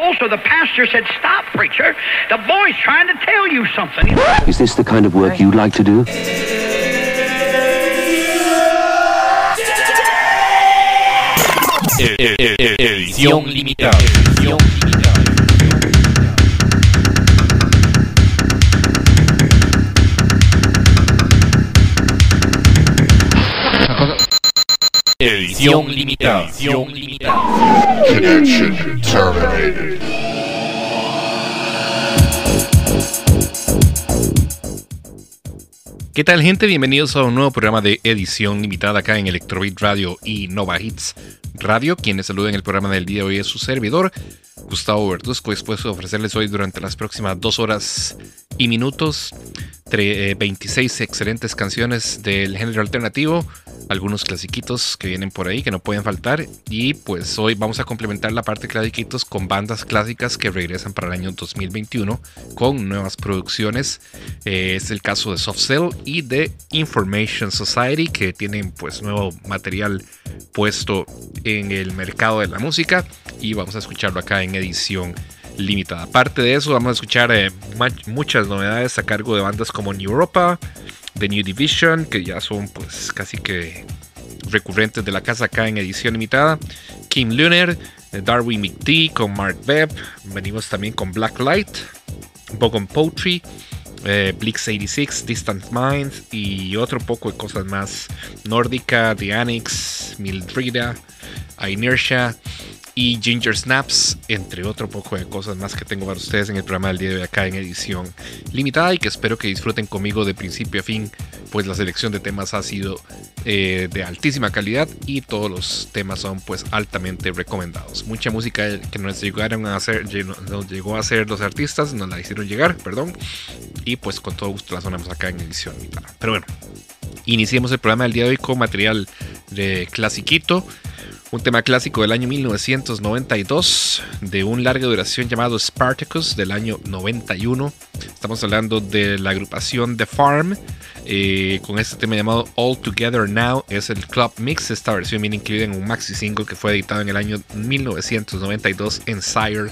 Also, the pastor said, Stop, preacher. The boy's trying to tell you something. Is this the kind of work you'd like to do? Edición limitada. Edición limitada. Edición limitada. Edición limitada. Connection terminated. ¿Qué tal gente? Bienvenidos a un nuevo programa de edición limitada acá en Electrobeat Radio y Nova Hits Radio. Quienes saludan el programa del día de hoy es su servidor, Gustavo Verduzco. Después de ofrecerles hoy durante las próximas dos horas y minutos 26 excelentes canciones del género alternativo, algunos clasiquitos que vienen por ahí que no pueden faltar y pues hoy vamos a complementar la parte clasiquitos con bandas clásicas que regresan para el año 2021 con nuevas producciones. Eh, es el caso de Soft Cell y de Information Society que tienen pues nuevo material puesto en el mercado de la música y vamos a escucharlo acá en edición limitada. Aparte de eso, vamos a escuchar eh, muchas novedades a cargo de bandas como New Europa, The New Division, que ya son pues casi que recurrentes de la casa acá en edición limitada. Kim Lunar, eh, Darwin McD con Mark Webb. Venimos también con Blacklight, Bogon Poetry. Eh, Blix 86, Distant Minds y otro poco de cosas más nórdica, The Annex, Mildrida, Inertia y Ginger Snaps, entre otro poco de cosas más que tengo para ustedes en el programa del día de hoy acá en edición limitada y que espero que disfruten conmigo de principio a fin, pues la selección de temas ha sido eh, de altísima calidad y todos los temas son pues altamente recomendados. Mucha música que nos llegaron a hacer, nos llegó a hacer los artistas, nos la hicieron llegar, perdón, y pues con todo gusto la sonamos acá en edición. Pero bueno, iniciemos el programa del día de hoy con material de clasiquito. Un tema clásico del año 1992 de un larga duración llamado Spartacus del año 91. Estamos hablando de la agrupación The Farm eh, con este tema llamado All Together Now. Es el club mix. Esta versión viene incluida en un maxi single que fue editado en el año 1992 en Sire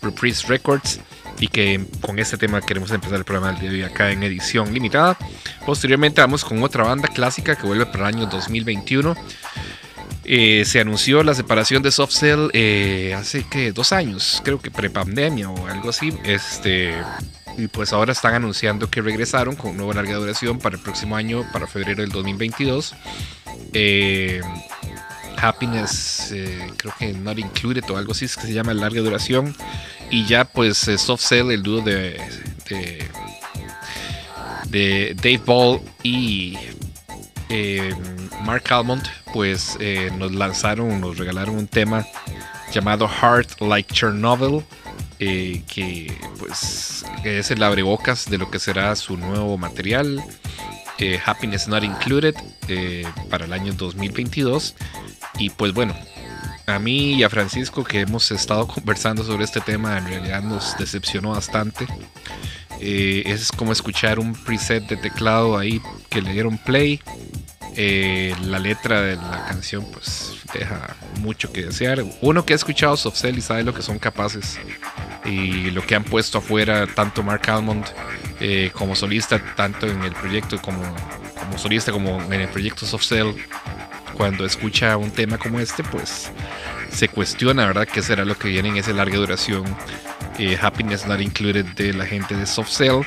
Reprise Records y que con este tema queremos empezar el programa del día de hoy acá en edición limitada. Posteriormente vamos con otra banda clásica que vuelve para el año 2021. Eh, se anunció la separación de Soft Cell eh, hace que dos años, creo que prepandemia o algo así. Este, y pues ahora están anunciando que regresaron con nueva larga duración para el próximo año, para febrero del 2022. Eh, Happiness, creo que Not Included o algo así es que se llama larga duración. Y ya pues Soft Cell, el dúo de, de, Dave Ball y eh, Mark Almond pues eh, nos lanzaron, nos regalaron un tema llamado Heart Like Chernobyl, eh, que pues es el abrebocas de lo que será su nuevo material, Happiness Not Included, para el año 2022. Y pues bueno, a mí y a Francisco que hemos estado conversando sobre este tema, en realidad nos decepcionó bastante. es como escuchar un preset de teclado ahí que le dieron play eh, la letra de la canción pues deja mucho que desear. Uno que ha escuchado Soft Cell y sabe lo que son capaces y lo que han puesto afuera tanto Mark Almond eh, como solista, tanto en el proyecto como, como solista como en el proyecto Soft Cell. Cuando escucha un tema como este, pues se cuestiona, ¿verdad?, qué será lo que viene en esa larga duración. Eh, Happiness Not Included de la gente de Soft Cell.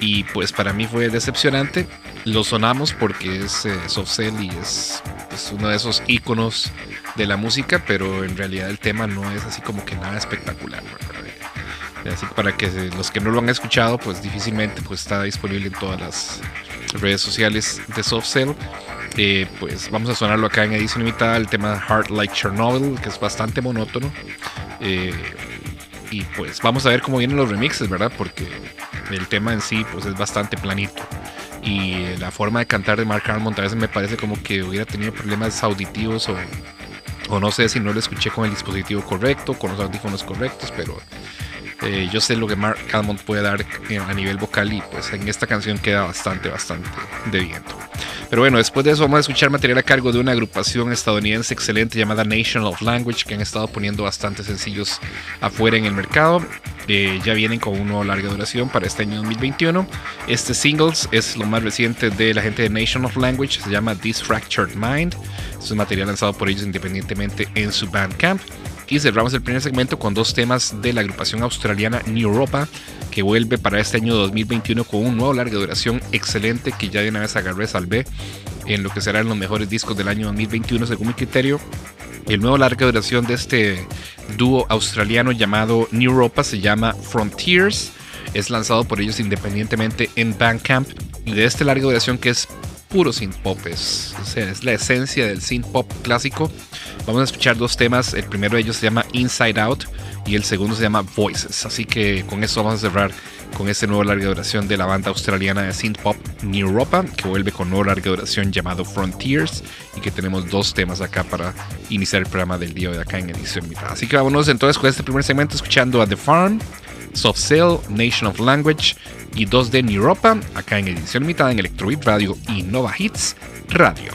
Y pues para mí fue decepcionante lo sonamos porque es eh, Soft Cell y es, uno de esos iconos de la música, pero en realidad el tema no es así como que nada espectacular. Así que para que los que no lo han escuchado, pues difícilmente pues está disponible en todas las redes sociales de Soft Cell. Eh, pues vamos a sonarlo acá en edición limitada, el tema Heart Like Chernobyl, que es bastante monótono. Eh, y pues vamos a ver cómo vienen los remixes, ¿verdad? Porque el tema en sí pues es bastante planito y la forma de cantar de Mark Almond a veces me parece como que hubiera tenido problemas auditivos o, o no sé si no lo escuché con el dispositivo correcto, con los audífonos correctos, pero eh, yo sé lo que Mark Almond puede dar a nivel vocal y pues en esta canción queda bastante, bastante de viento. Pero bueno, después de eso vamos a escuchar material a cargo de una agrupación estadounidense excelente llamada Nation of Language, que han estado poniendo bastantes sencillos afuera en el mercado. Eh, ya vienen con una larga duración para este año 2021. Este singles es lo más reciente de la gente de Nation of Language, se llama This Fractured Mind. Es un material lanzado por ellos independientemente en su Bandcamp. Y cerramos el primer segmento con dos temas de la agrupación australiana New Europa, que vuelve para este año 2021 con un nuevo larga duración excelente que ya de una vez agarré, salvé en lo que serán los mejores discos del año 2021 según mi criterio. El nuevo larga duración de este dúo australiano llamado New Europa se llama Frontiers. Es lanzado por ellos independientemente en Bandcamp. Y de este larga duración que es puro synth pop, es, o sea, es la esencia del synth pop clásico. Vamos a escuchar dos temas. El primero de ellos se llama Inside Out y el segundo se llama Voices. Así que con eso vamos a cerrar con este nuevo larga duración de la banda australiana de synth pop New Europa, que vuelve con nuevo larga duración llamado Frontiers y que tenemos dos temas acá para iniciar el programa del día de acá en edición mitad. Así que vámonos entonces con este primer segmento escuchando a The Farm, Soft Cell, Nation of Language y dos de New Europa acá en edición limitada en Electrobeat Radio y Nova Hits Radio.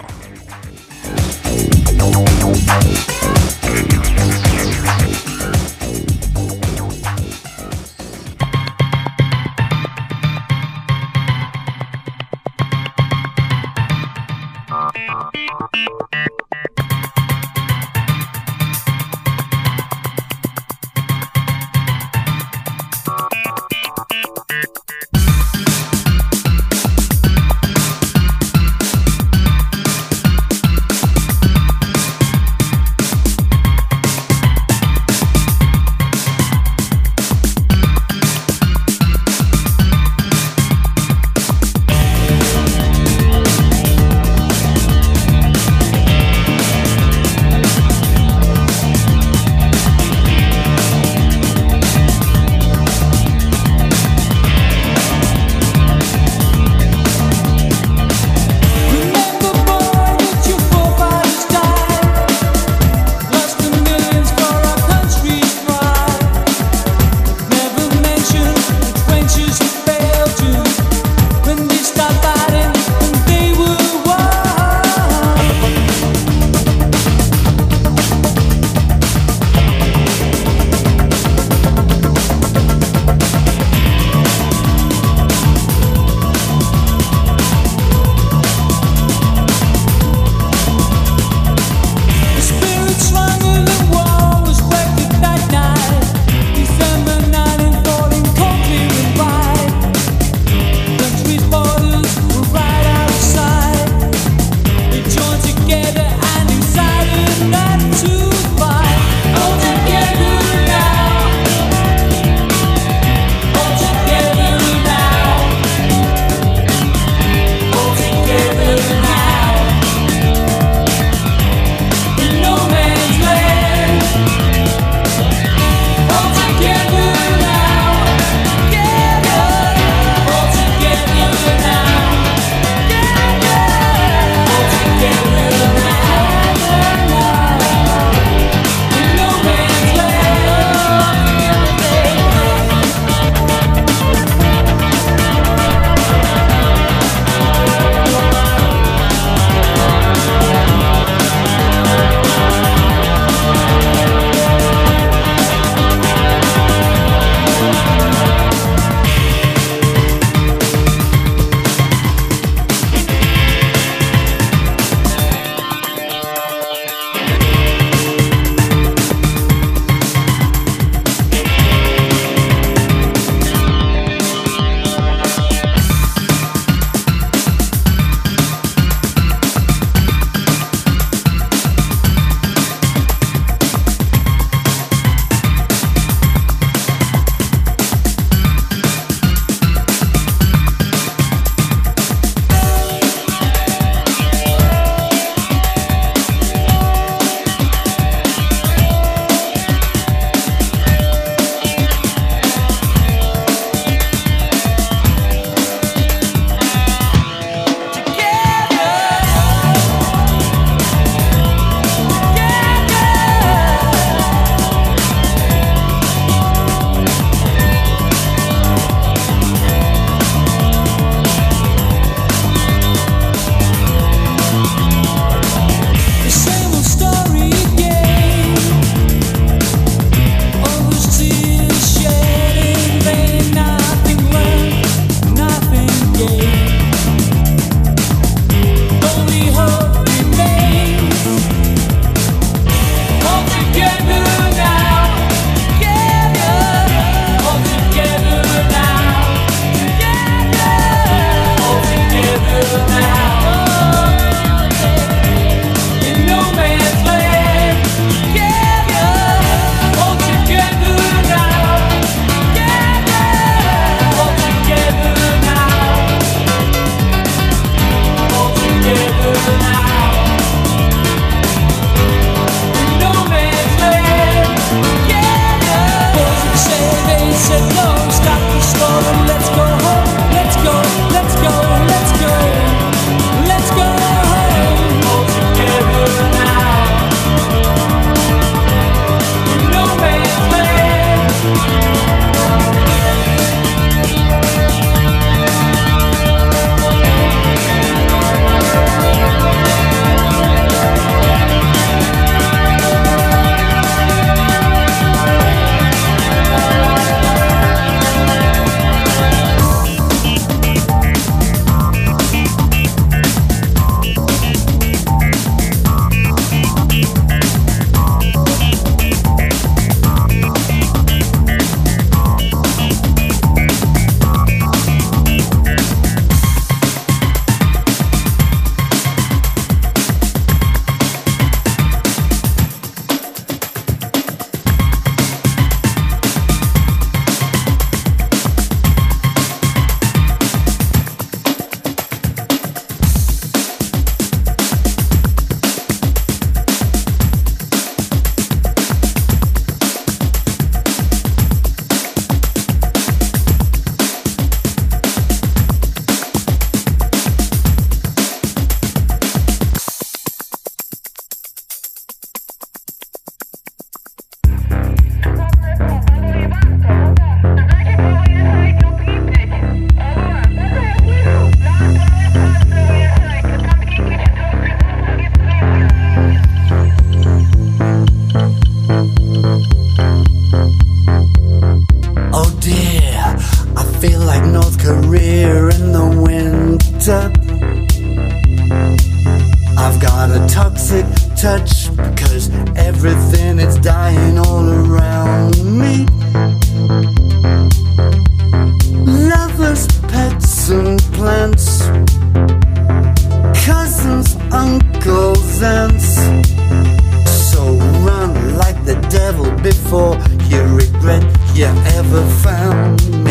You ever found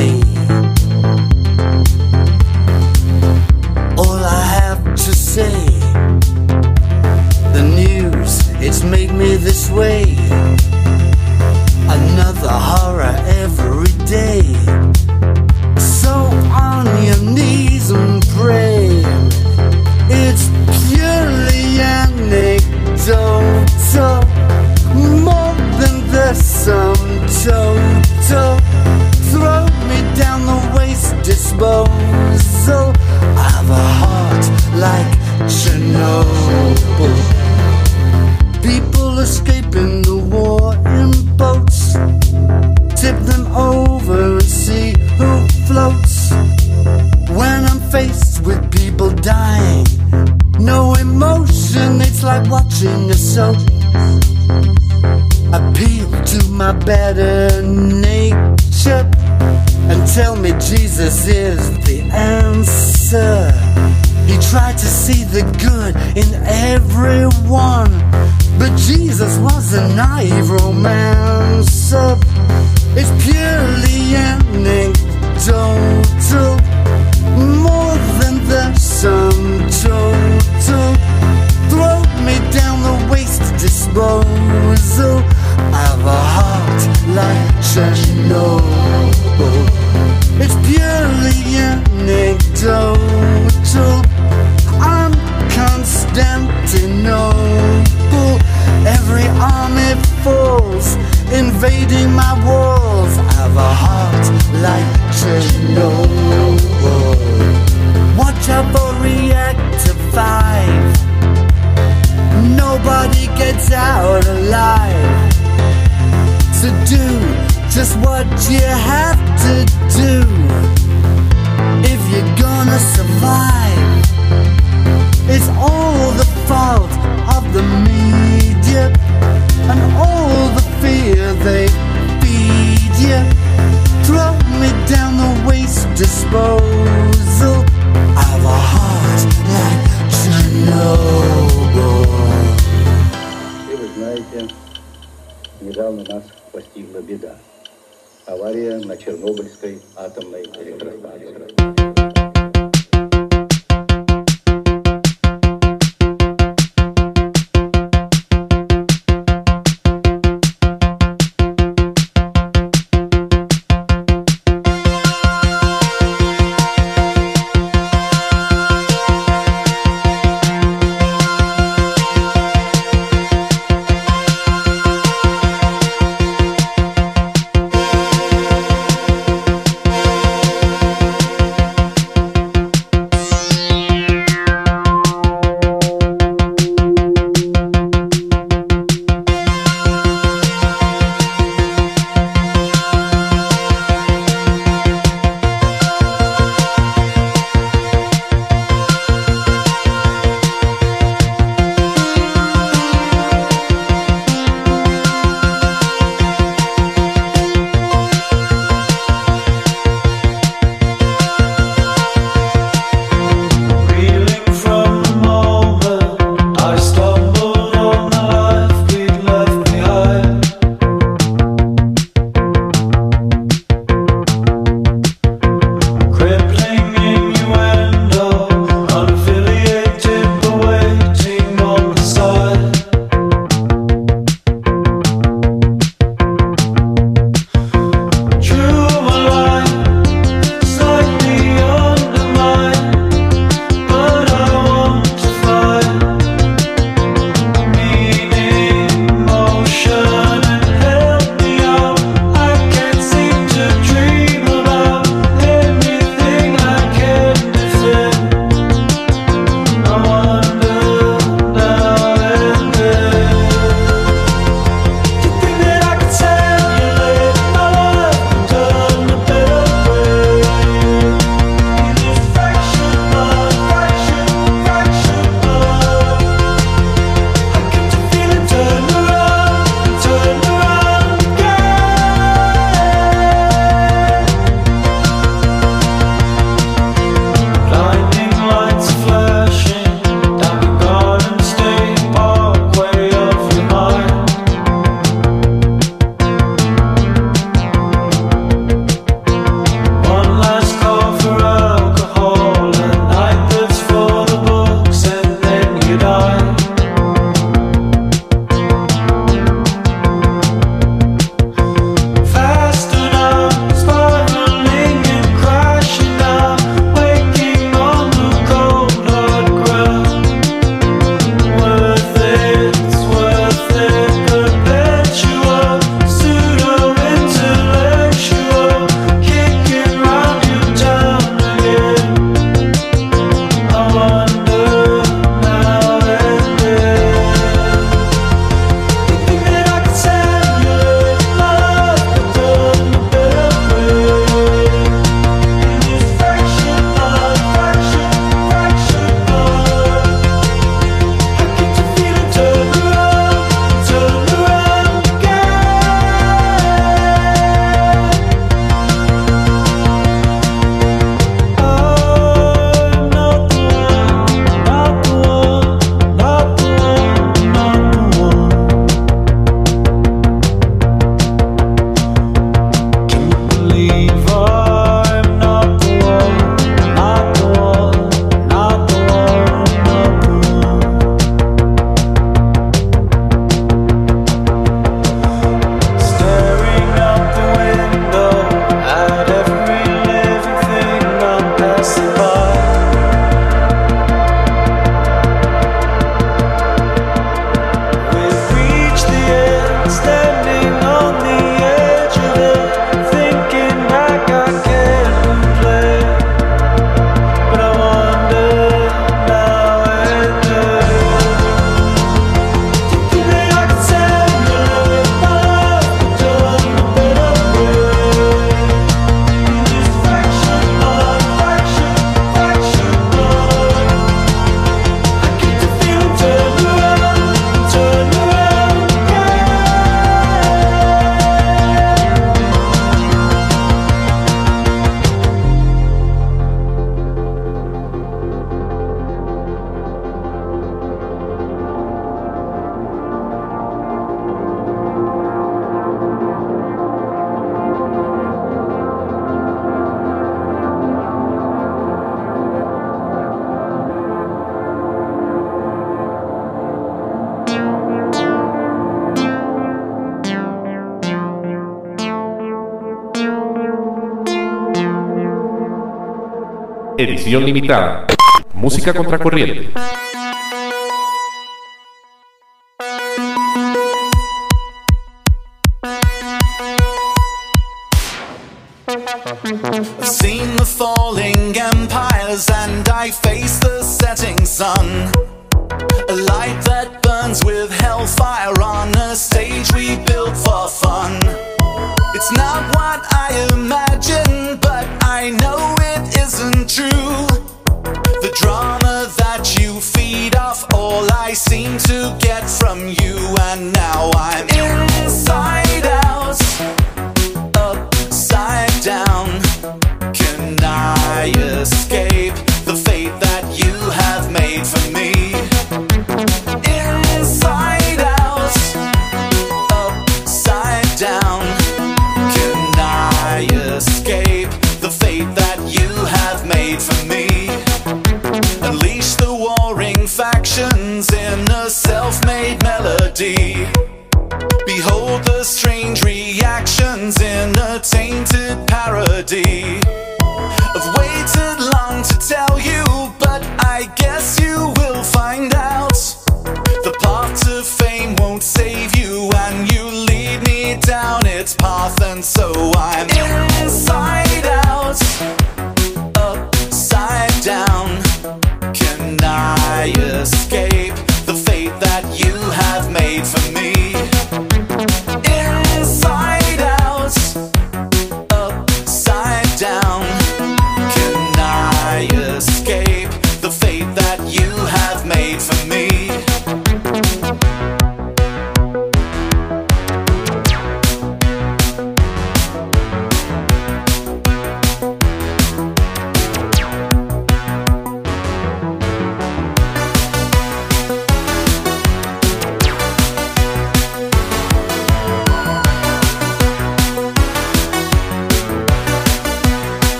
edición limitada. Música contracorriente.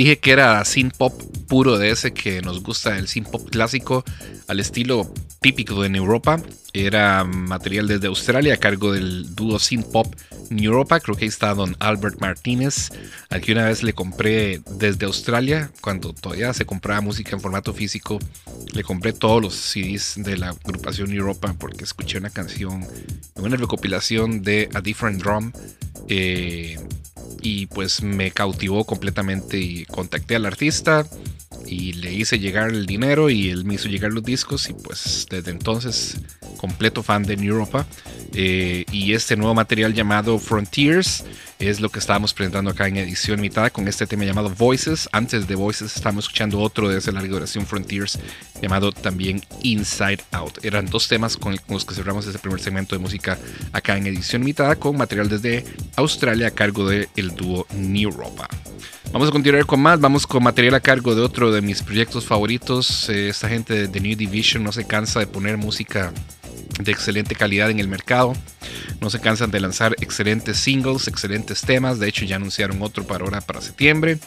Dije que era synth pop puro de ese que nos gusta, el synth pop clásico al estilo típico en Europa. Era material desde Australia a cargo del dúo synth pop Europa. Creo que ahí está don Albert Martínez, al que una vez le compré desde Australia, cuando todavía se compraba música en formato físico. Le compré todos los CDs de la agrupación Europa porque escuché una canción, una recopilación de A Different Drum. Eh, y pues me cautivó completamente y contacté al artista y le hice llegar el dinero y él me hizo llegar los discos y pues desde entonces completo fan de Europa eh, y este nuevo material llamado Frontiers es lo que estábamos presentando acá en edición limitada con este tema llamado Voices. Antes de Voices estábamos escuchando otro de esa larga duración Frontiers llamado también Inside Out. Eran dos temas con los que cerramos ese primer segmento de música acá en edición limitada con material desde Australia a cargo del el dúo New Europa Vamos a continuar con más, vamos con material a cargo de otro de mis proyectos favoritos. Eh, esta gente de New Division no se cansa de poner música de excelente calidad en el mercado. No se cansan de lanzar excelentes singles, excelentes temas. De hecho, ya anunciaron otro para ahora para septiembre,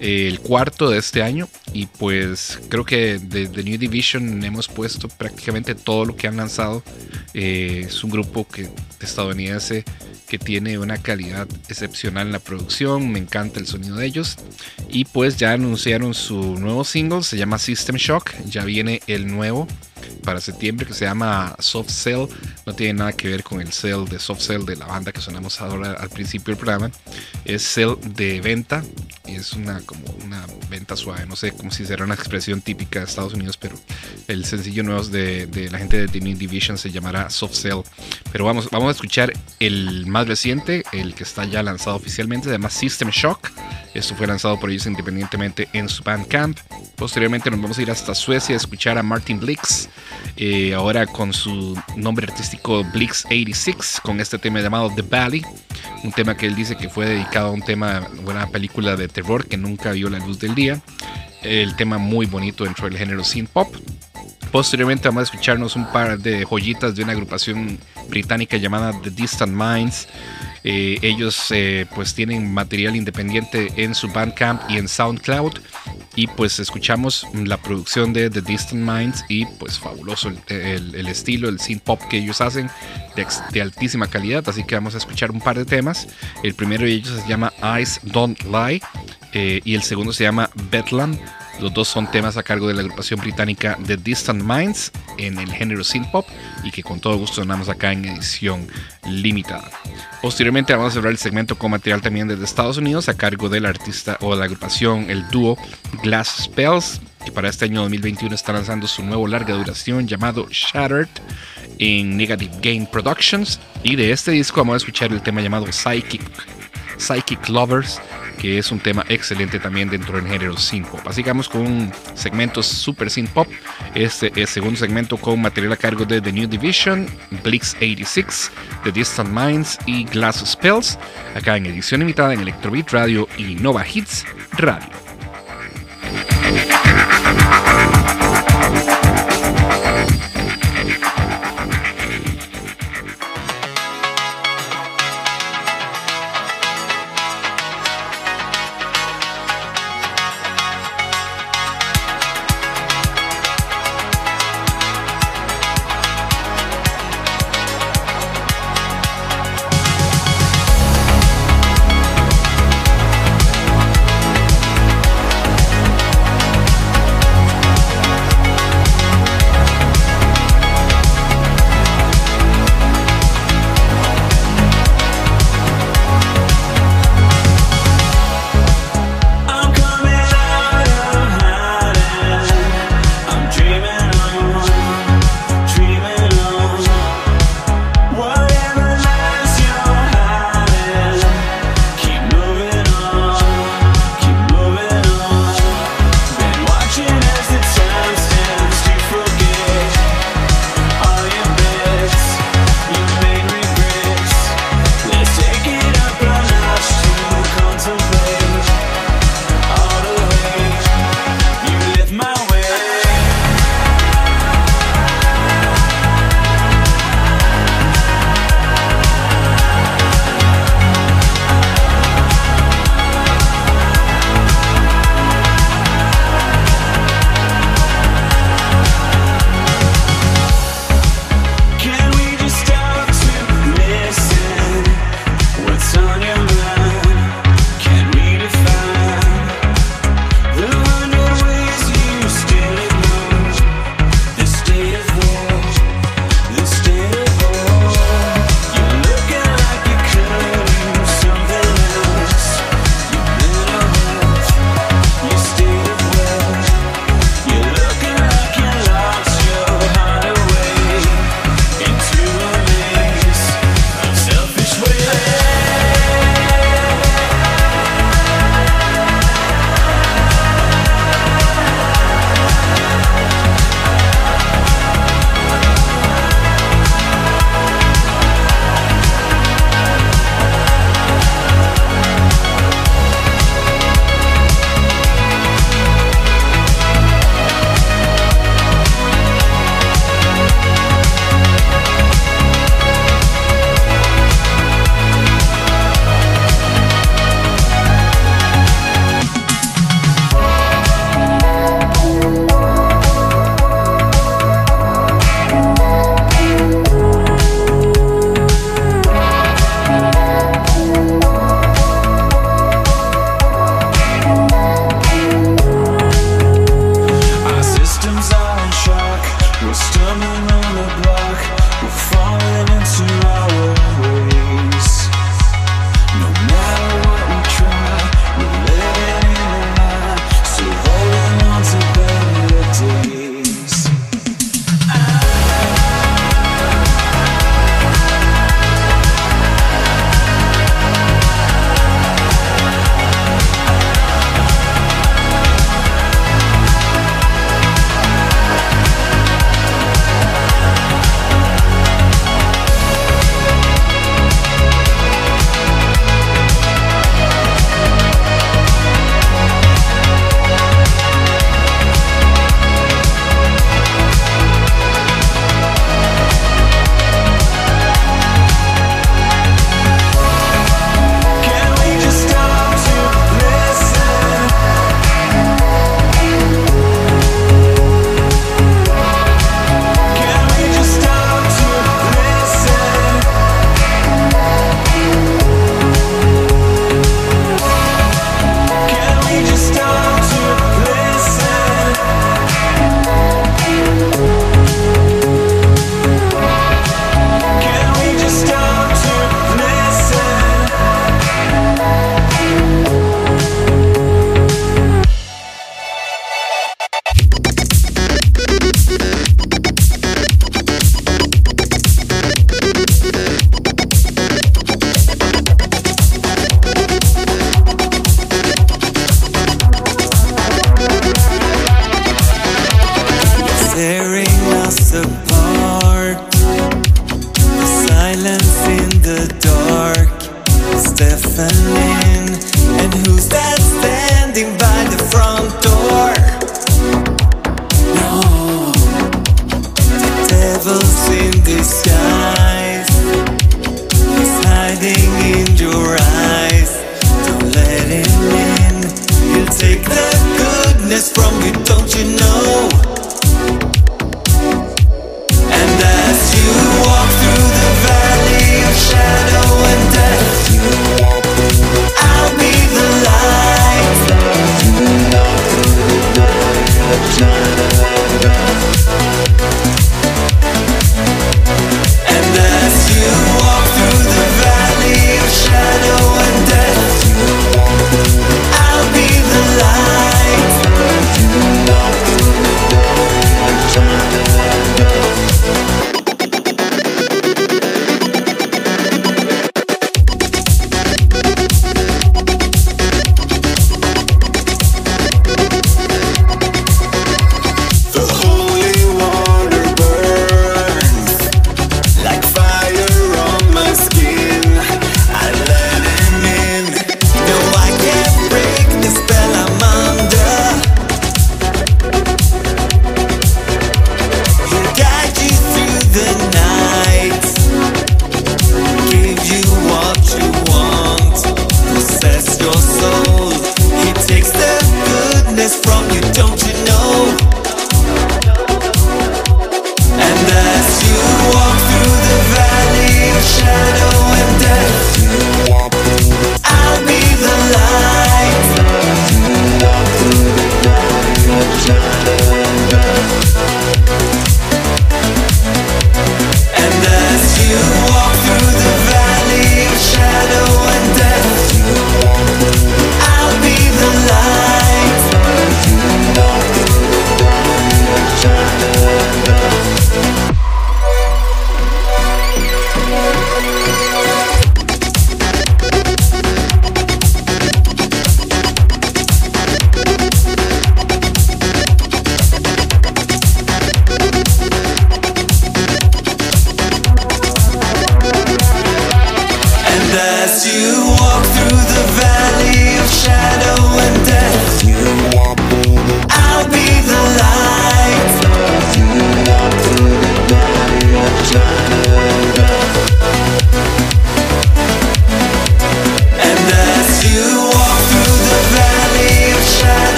eh, el cuarto de este año. Y pues creo que de, New Division hemos puesto prácticamente todo lo que han lanzado. Eh, es un grupo que, estadounidense que tiene una calidad excepcional en la producción, me encanta el sonido de ellos. Y pues ya anunciaron su nuevo single, se llama System Shock, ya viene el nuevo para septiembre que se llama Soft Cell, no tiene nada que ver con el Cell de Soft Cell de la banda que sonamos ahora al principio del programa, es Cell de venta, es una como una venta suave, no sé cómo si será una expresión típica de Estados Unidos, pero el sencillo nuevo de, de la gente de The New Division se llamará Soft Cell. Pero vamos, vamos a escuchar el más reciente, el que está ya lanzado oficialmente, se llama System Shock. Esto fue lanzado por ellos independientemente en su Bandcamp. Posteriormente nos vamos a ir hasta Suecia a escuchar a Martin Blix, eh, ahora con su nombre artístico Blix 86, con este tema llamado The Valley, un tema que él dice que fue dedicado a un tema, una película de terror que nunca vio la luz del día. El tema muy bonito dentro del género synth pop. Posteriormente vamos a escucharnos un par de joyitas de una agrupación británica llamada The Distant Minds. Eh, ellos eh, pues tienen material independiente en su Bandcamp y en SoundCloud. Y pues escuchamos la producción de The Distant Minds y pues fabuloso el, estilo, el synth pop que ellos hacen de, altísima calidad. Así que vamos a escuchar un par de temas. El primero de ellos se llama Eyes Don't Lie eh, y el segundo se llama Bedlam. Los dos son temas a cargo de la agrupación británica The Distant Minds en el género synth pop y que con todo gusto sonamos acá en edición limitada. Posteriormente vamos a cerrar el segmento con material también desde Estados Unidos a cargo del artista o la agrupación, el dúo Glass Spells, que para este año 2021 está lanzando su nuevo larga duración llamado Shattered en Negative Game Productions. Y de este disco vamos a escuchar el tema llamado Psychic, Psychic Lovers que es un tema excelente también dentro del género synth pop. Así que vamos con un segmento super synth pop. Este es el segundo segmento con material a cargo de The New Division, Blix 86, The Distant Minds y Glass Spells, acá en edición limitada en Electrobeat Radio y Nova Hits Radio.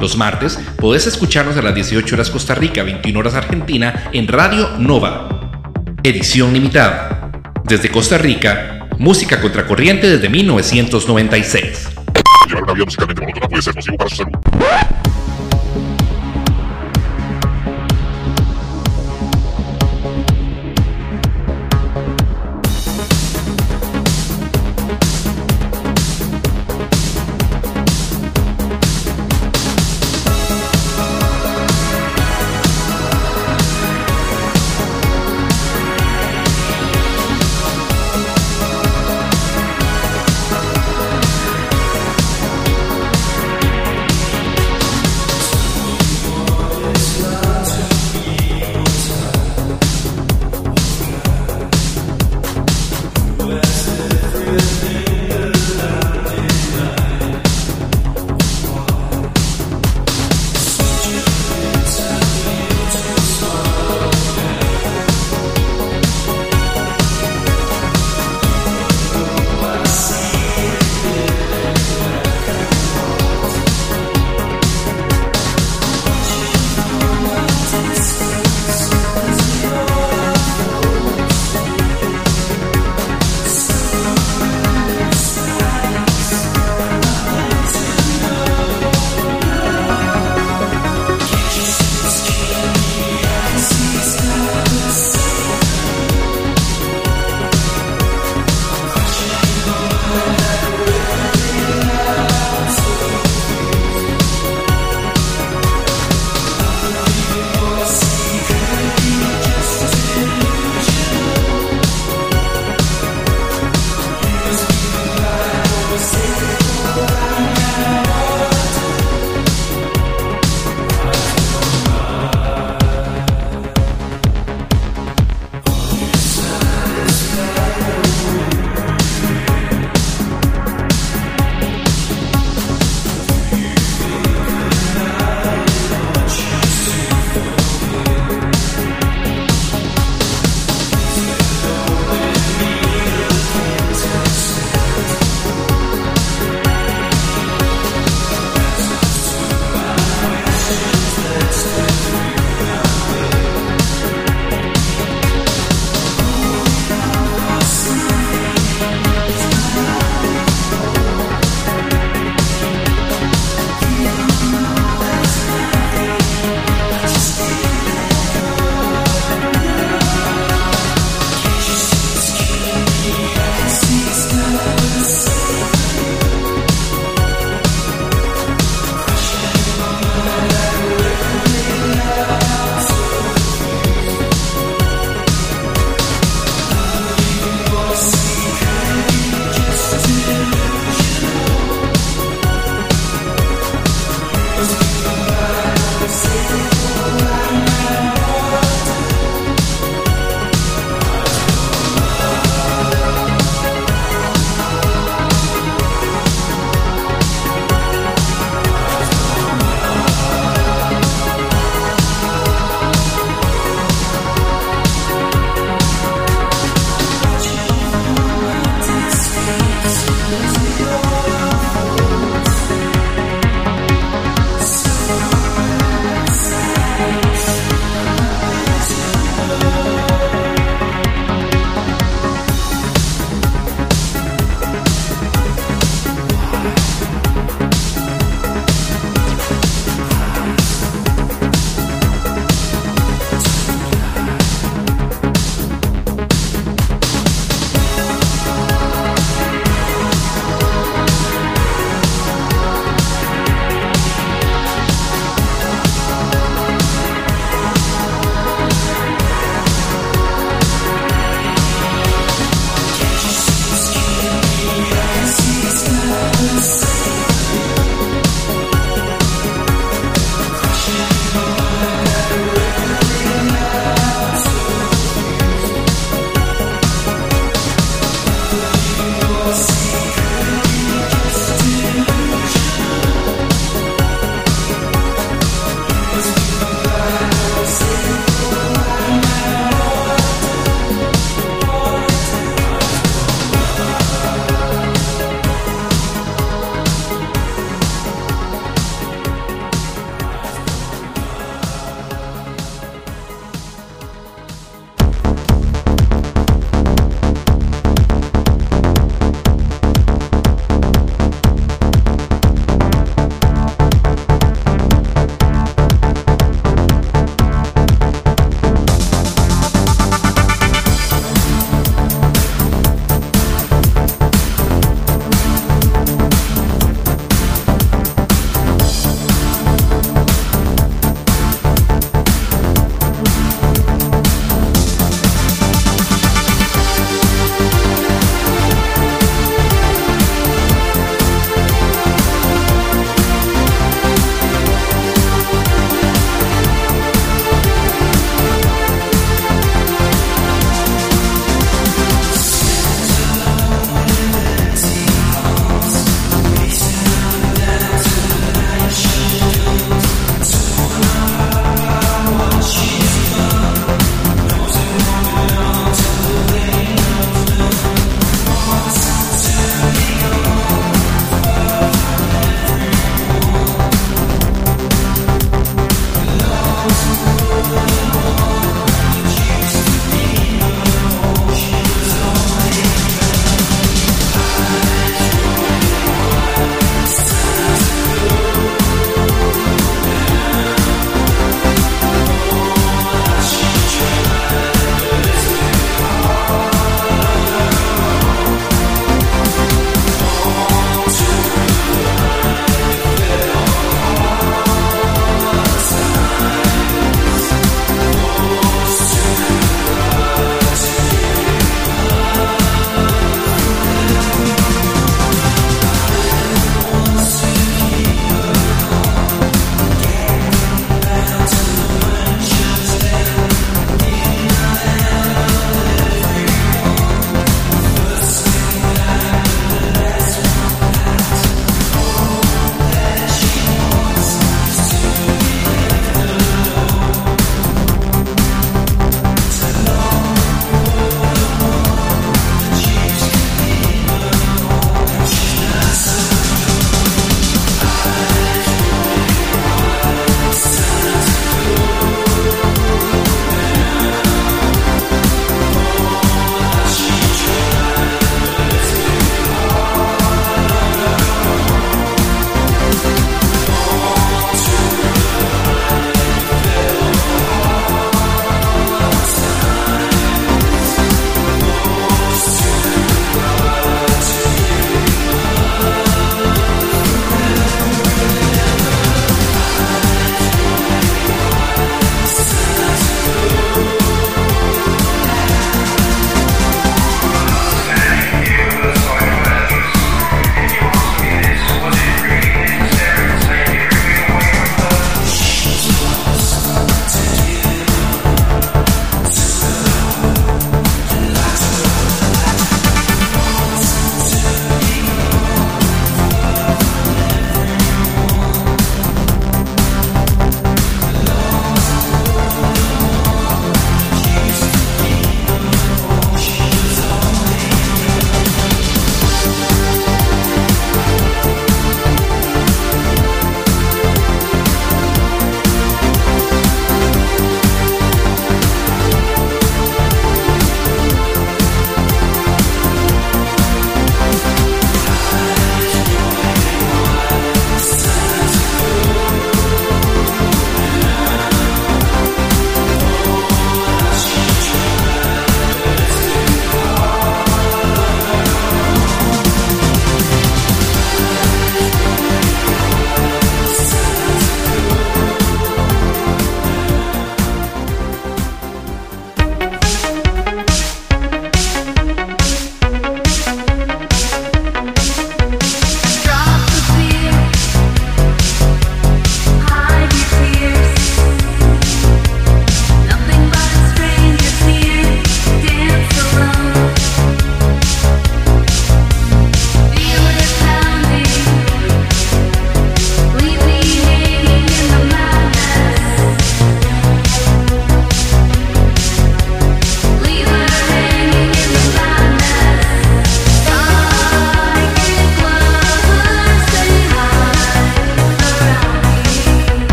Los martes podés escucharnos a las 18 horas Costa Rica, 21 horas Argentina en Radio Nova. Edición limitada. Desde Costa Rica, música contracorriente desde 1996. Llevar una vida musicalmente monótona puede ser nocivo para su salud.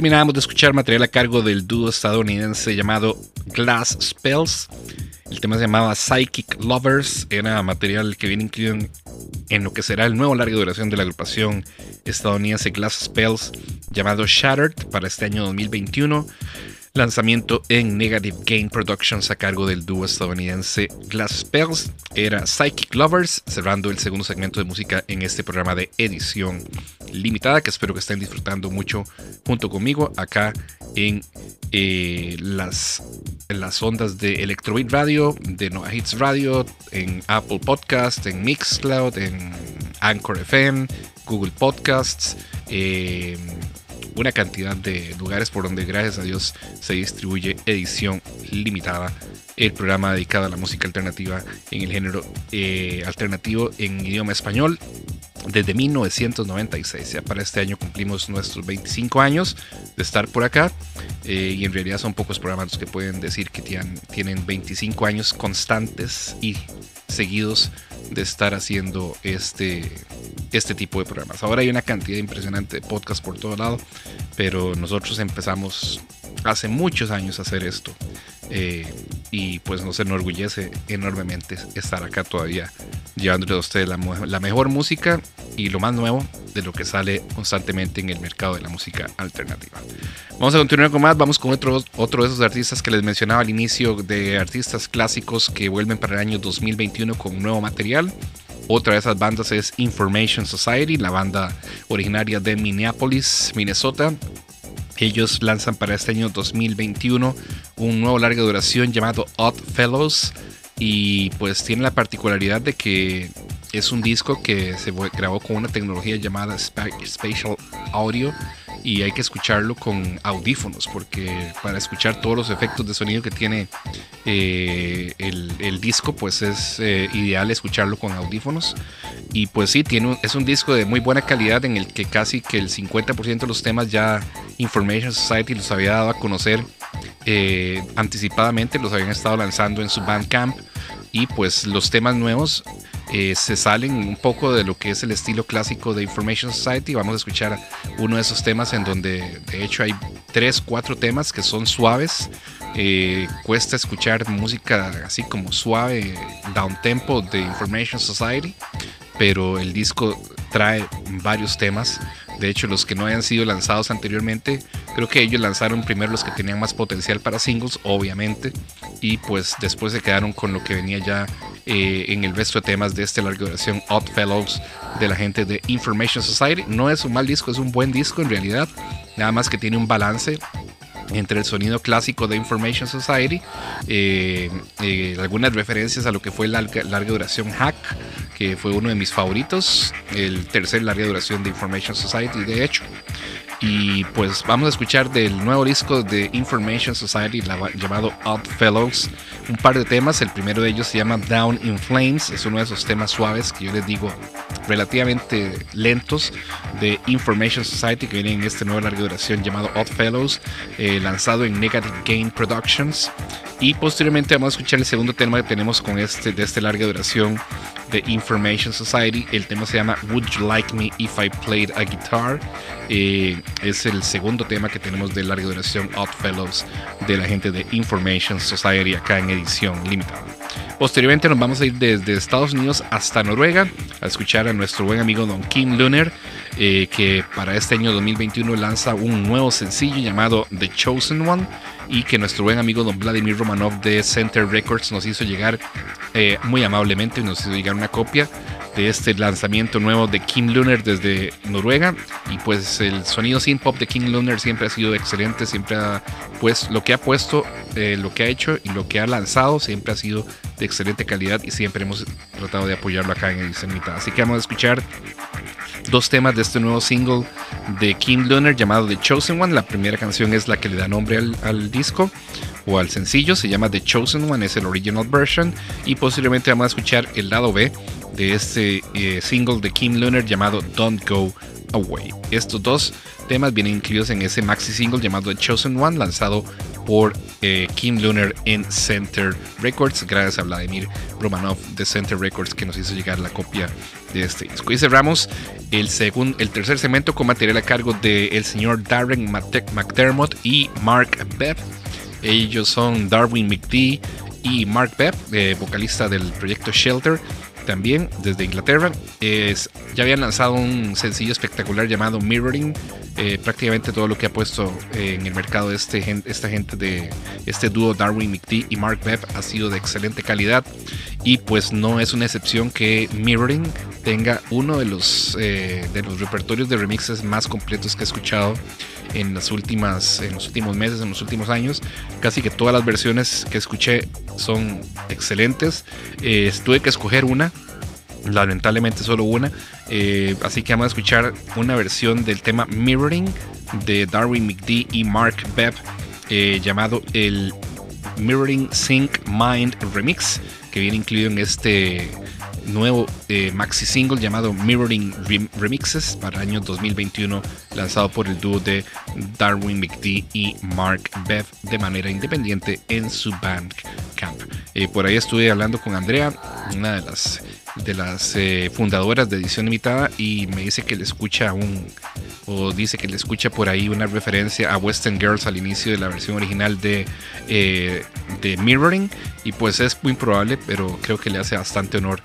Terminábamos de escuchar material a cargo del dúo estadounidense llamado Glass Spells. El tema se llamaba Psychic Lovers. Era material que viene incluido en, lo que será el nuevo larga duración de la agrupación estadounidense Glass Spells llamado Shattered para este año 2021. Lanzamiento en Negative Gain Productions a cargo del dúo estadounidense Glass Spells. Era Psychic Lovers, cerrando el segundo segmento de música en este programa de edición limitada que espero que estén disfrutando mucho junto conmigo acá en eh, las, en las ondas de Electrobeat Radio, de Nova Hits Radio, en Apple Podcast, en Mixcloud, en Anchor FM, Google Podcasts. Eh, una cantidad de lugares por donde gracias a Dios se distribuye edición limitada, el programa dedicado a la música alternativa en el género eh, alternativo en idioma español desde 1996. Ya para este año cumplimos nuestros 25 años de estar por acá eh, y en realidad son pocos programas los que pueden decir que tienen, tienen 25 años constantes y seguidos de estar haciendo este, este tipo de programas. Ahora hay una cantidad impresionante de podcasts por todo lado, pero nosotros empezamos hace muchos años a hacer esto. Eh, y pues nos enorgullece enormemente estar acá todavía llevándole a ustedes la, la, mejor música y lo más nuevo de lo que sale constantemente en el mercado de la música alternativa. Vamos a continuar con más, vamos con otro, otro de esos artistas que les mencionaba al inicio de artistas clásicos que vuelven para el año 2021 con nuevo material. Otra de esas bandas es Information Society, la banda originaria de Minneapolis, Minnesota, ellos lanzan para este año 2021 un nuevo larga duración llamado Odd Fellows y pues tiene la particularidad de que es un disco que se grabó con una tecnología llamada Spatial Audio y hay que escucharlo con audífonos porque para escuchar todos los efectos de sonido que tiene eh, el, disco pues es eh, ideal escucharlo con audífonos. Y pues sí tiene es un disco de muy buena calidad en el que casi que el 50% de los temas ya Information Society los había dado a conocer eh, anticipadamente los habían estado lanzando en su Bandcamp y pues los temas nuevos eh, se salen un poco de lo que es el estilo clásico de Information Society. Vamos a escuchar uno de esos temas en donde de hecho hay tres, cuatro temas que son suaves. Eh, cuesta escuchar música así como suave, down tempo de Information Society, pero el disco trae varios temas de hecho, los que no hayan sido lanzados anteriormente, creo que ellos lanzaron primero los que tenían más potencial para singles, obviamente, y pues después se quedaron con lo que venía ya eh, en el resto de temas de esta larga duración, Odd Fellows, de la gente de Information Society. No es un mal disco, es un buen disco en realidad, nada más que tiene un balance entre el sonido clásico de Information Society, eh, eh, algunas referencias a lo que fue la larga, duración Hack, que fue uno de mis favoritos, el tercer larga duración de Information Society, de hecho. Y pues vamos a escuchar del nuevo disco de Information Society llamado Odd Fellows un par de temas. El primero de ellos se llama Down in Flames. Es uno de esos temas suaves que yo les digo relativamente lentos de Information Society que viene en este nuevo larga duración llamado Odd Fellows, eh, lanzado en Negative Gain Productions. Y posteriormente vamos a escuchar el segundo tema que tenemos con este de este larga duración de Information Society. El tema se llama Would You Like Me If I Played a Guitar. Eh, es el segundo tema que tenemos de larga duración Odd Fellows de la gente de Information Society acá en edición limitada. Posteriormente nos vamos a ir desde Estados Unidos hasta Noruega a escuchar a nuestro buen amigo Don Kim Luner, eh, que para este año 2021 lanza un nuevo sencillo llamado The Chosen One y que nuestro buen amigo Don Vladimir Romanov de Center Records nos hizo llegar eh, muy amablemente, nos hizo llegar una copia de este lanzamiento nuevo de Kim Lunar desde Noruega y pues el sonido sin pop de Kim Lunar siempre ha sido excelente, siempre ha pues lo que ha puesto, eh, lo que ha hecho y lo que ha lanzado siempre ha sido de excelente calidad y siempre hemos tratado de apoyarlo acá en Edición Mitad. Así que vamos a escuchar dos temas de este nuevo single de Kim Lunar llamado The Chosen One. La primera canción es la que le da nombre al, disco o al sencillo, se llama The Chosen One, es el original version y posiblemente vamos a escuchar el lado B de este eh, single de Kim Lunar llamado Don't Go Away. Estos dos temas vienen incluidos en ese maxi single llamado The Chosen One, lanzado por eh, Kim Lunar en Center Records, gracias a Vladimir Romanov de Center Records que nos hizo llegar la copia de este disco. Y cerramos el, segundo, el tercer segmento con material a cargo del el señor Darren McDermott y Mark Bepp. Ellos son Darwin McD y Mark Bepp, eh, vocalista del proyecto Shelter también desde Inglaterra. Es, ya habían lanzado un sencillo espectacular llamado Mirroring. Eh, prácticamente todo lo que ha puesto eh, en el mercado este, esta gente de este dúo Darwin McTee y Mark Webb ha sido de excelente calidad. Y pues no es una excepción que Mirroring tenga uno de los, eh, de los repertorios de remixes más completos que he escuchado en las últimas en los últimos meses, en los últimos años. Casi que todas las versiones que escuché son excelentes. Eh, tuve que escoger una, lamentablemente solo una. Eh, así que vamos a escuchar una versión del tema Mirroring de Darwin McD y Mark Bepp eh, llamado el Mirroring Sync Mind Remix que viene incluido en este nuevo eh, maxi single llamado Mirroring Remixes para el año 2021, lanzado por el dúo de Darwin McD y Mark Bev de manera independiente en su Bandcamp. Eh, por ahí estuve hablando con Andrea, una de las de las eh, fundadoras de edición limitada y me dice que le escucha un o dice que le escucha por ahí una referencia a Western Girls al inicio de la versión original de, de Mirroring y pues es muy probable pero creo que le hace bastante honor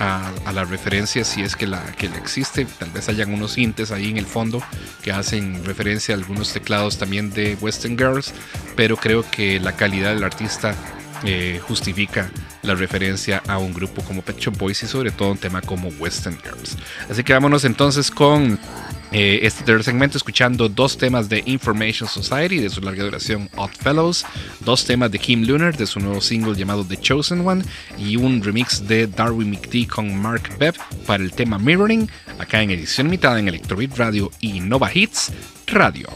a, la referencia si es que la, que existe. Tal vez hayan unos sintes ahí en el fondo que hacen referencia a algunos teclados también de Western Girls, pero creo que la calidad del artista eh, justifica la referencia a un grupo como Pet Shop Boys y sobre todo un tema como Western Girls. Así que vámonos entonces con eh, este tercer segmento escuchando dos temas de Information Society de su larga duración Odd Fellows, dos temas de Kim Lunar de su nuevo single llamado The Chosen One y un remix de Darwin McD con Mark Bepp para el tema Mirroring, acá en edición limitada en Electrobeat Radio y Nova Hits Radio.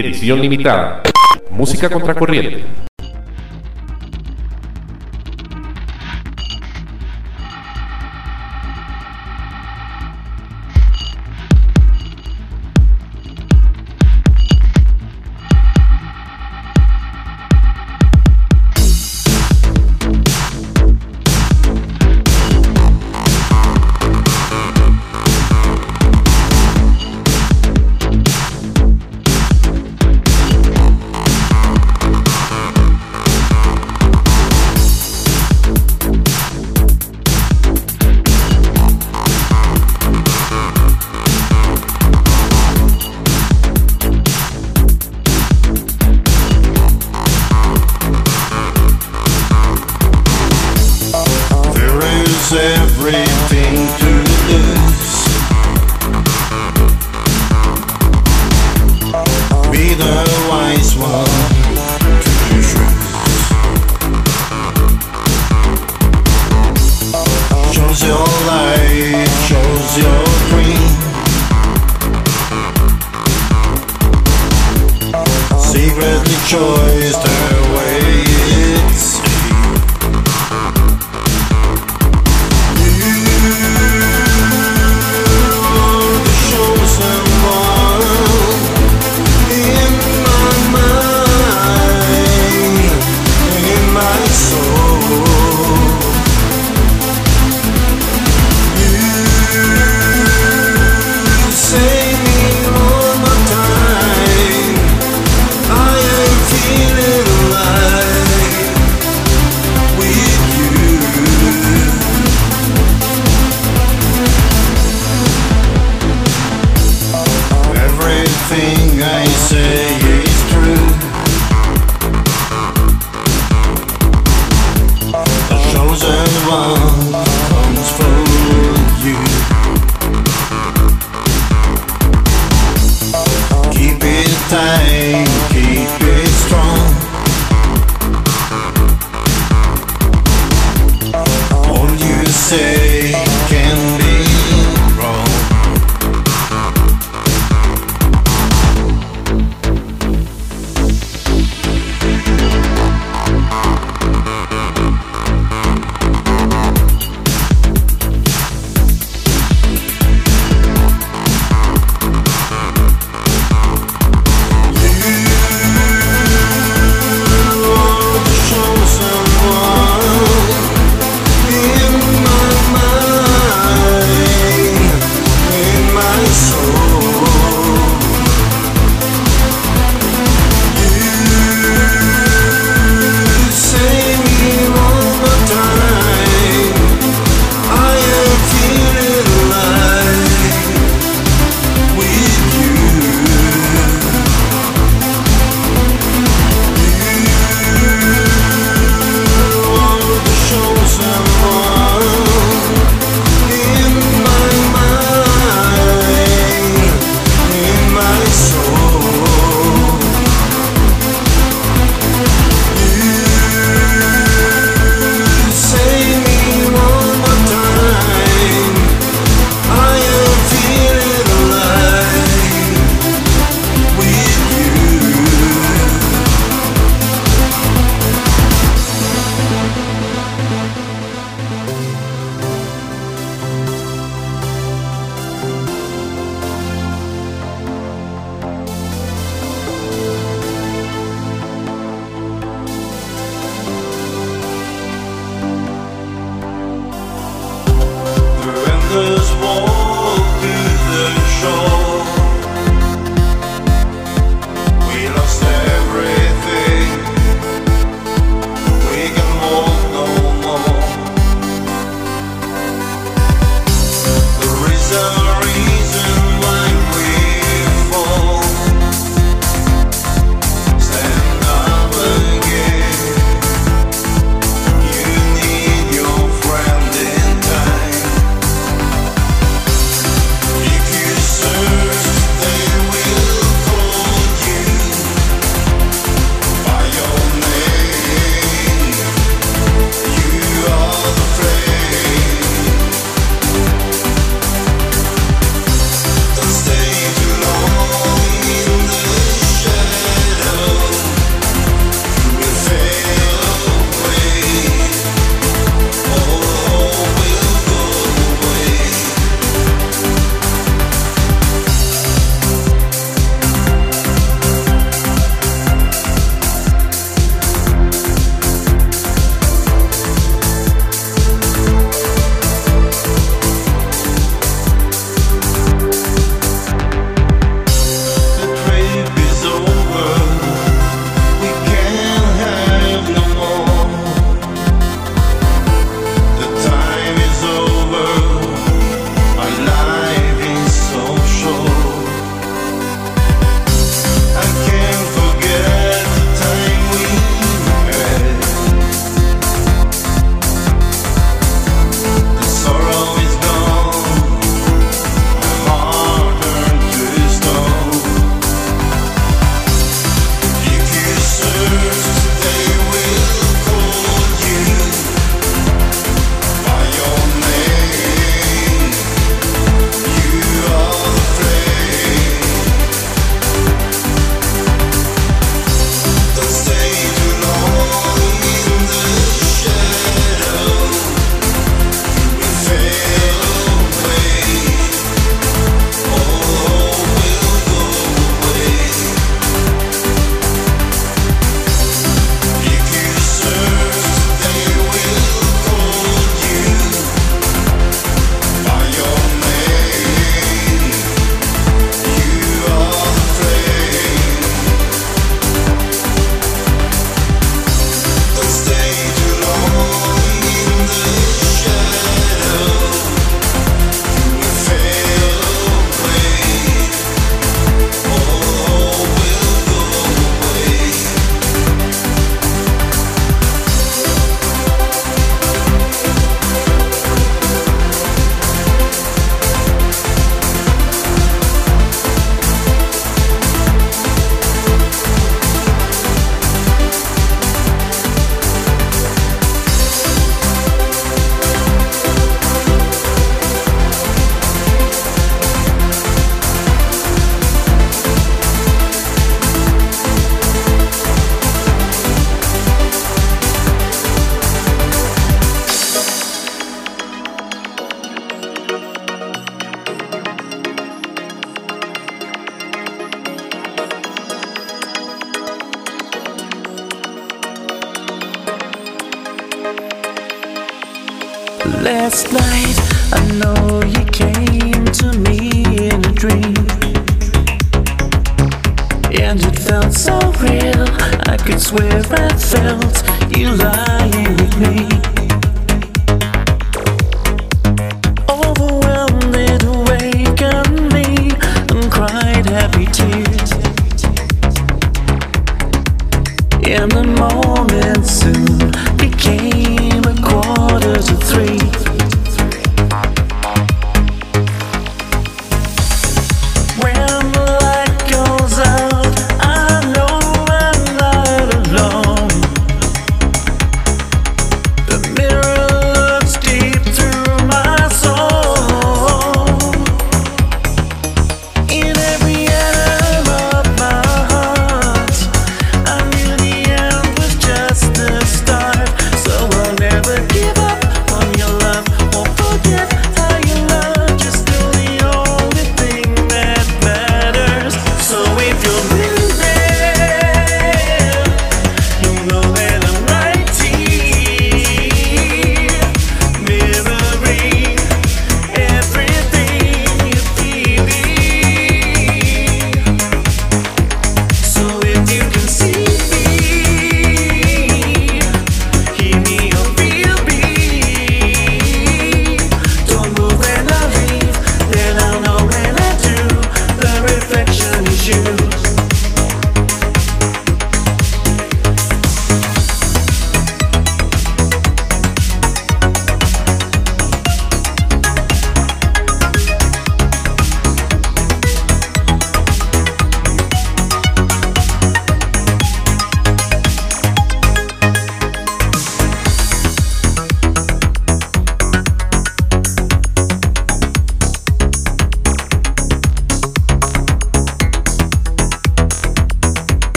Edición limitada. Música contracorriente.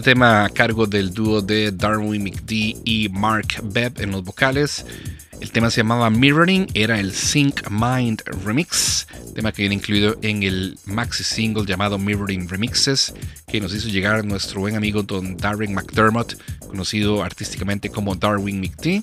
Este tema a cargo del dúo de Darwin McD y Mark Bebb en los vocales. El tema se llamaba Mirroring, era el Sync Mind Remix, tema que viene incluido en el maxi single llamado Mirroring Remixes, que nos hizo llegar nuestro buen amigo Don Darren McDermott, conocido artísticamente como Darwin McD,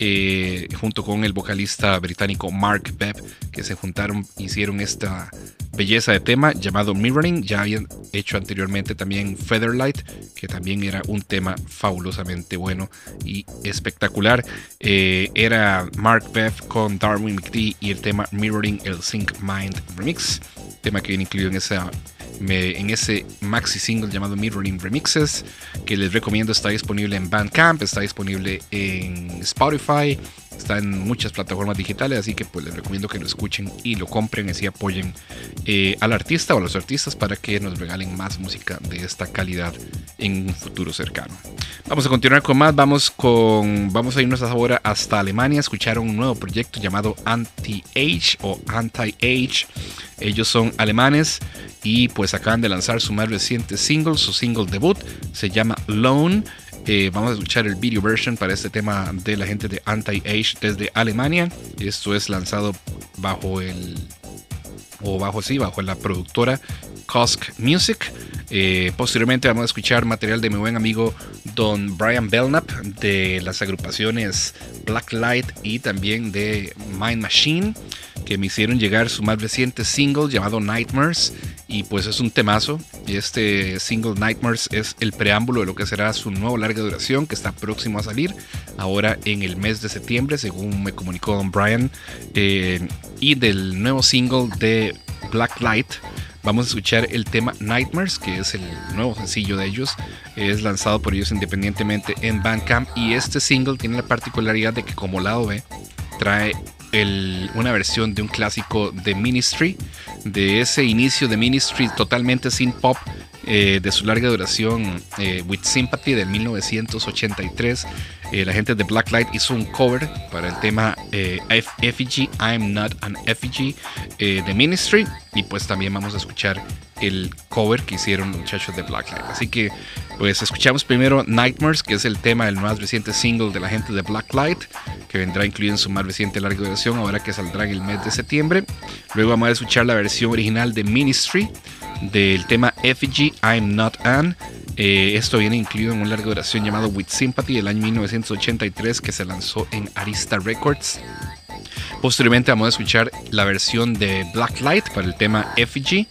eh, junto con el vocalista británico Mark Bebb, que se juntaron, hicieron esta belleza de tema llamado Mirroring. Ya habían hecho anteriormente también Featherlight, que también era un tema fabulosamente bueno y espectacular. Eh, era Mark Bev con Darwin McD y el tema Mirroring, el Sync Mind Remix, tema que viene incluido en en ese maxi single llamado Mirroring Remixes, que les recomiendo está disponible en Bandcamp, está disponible en Spotify, Está en muchas plataformas digitales, así que pues les recomiendo que lo escuchen y lo compren, así apoyen eh, al artista o a los artistas para que nos regalen más música de esta calidad en un futuro cercano. Vamos a continuar con más, vamos con vamos a irnos ahora hasta Alemania, escuchar un nuevo proyecto llamado Anti-Age o Anti-Age. Ellos son alemanes y pues acaban de lanzar su más reciente single, su single debut, se llama Lone. Eh, vamos a escuchar el video version para este tema de la gente de Anti-Age desde Alemania. Esto es lanzado bajo el. O bajo sí, bajo la productora Kosk Music. Eh, posteriormente vamos a escuchar material de mi buen amigo Don Brian Belknap de las agrupaciones Blacklight y también de Mind Machine que me hicieron llegar su más reciente single llamado Nightmares y pues es un temazo. Este single Nightmares es el preámbulo de lo que será su nuevo larga duración que está próximo a salir ahora en el mes de septiembre, según me comunicó Don Brian. Eh, y del nuevo single de Blacklight vamos a escuchar el tema Nightmares, que es el nuevo sencillo de ellos. Es lanzado por ellos independientemente en Bandcamp y este single tiene la particularidad de que como lado B trae una versión de un clásico de Ministry, de ese inicio de Ministry totalmente sin pop, eh, de su larga duración, eh, With Sympathy del 1983. Eh, la gente de Blacklight hizo un cover para el tema Effigy, I'm Not an Effigy de Ministry. Y pues también vamos a escuchar el cover que hicieron los muchachos de Blacklight. Así que pues escuchamos primero Nightmares, que es el tema del más reciente single de la gente de Blacklight, que vendrá incluido en su más reciente larga duración, ahora que saldrá en el mes de septiembre. Luego vamos a escuchar la versión original de Ministry del tema Effigy, I'm Not An. Eh, esto viene incluido en un larga duración llamado With Sympathy del año 1983 que se lanzó en Arista Records. Posteriormente vamos a escuchar la versión de Blacklight para el tema Effigy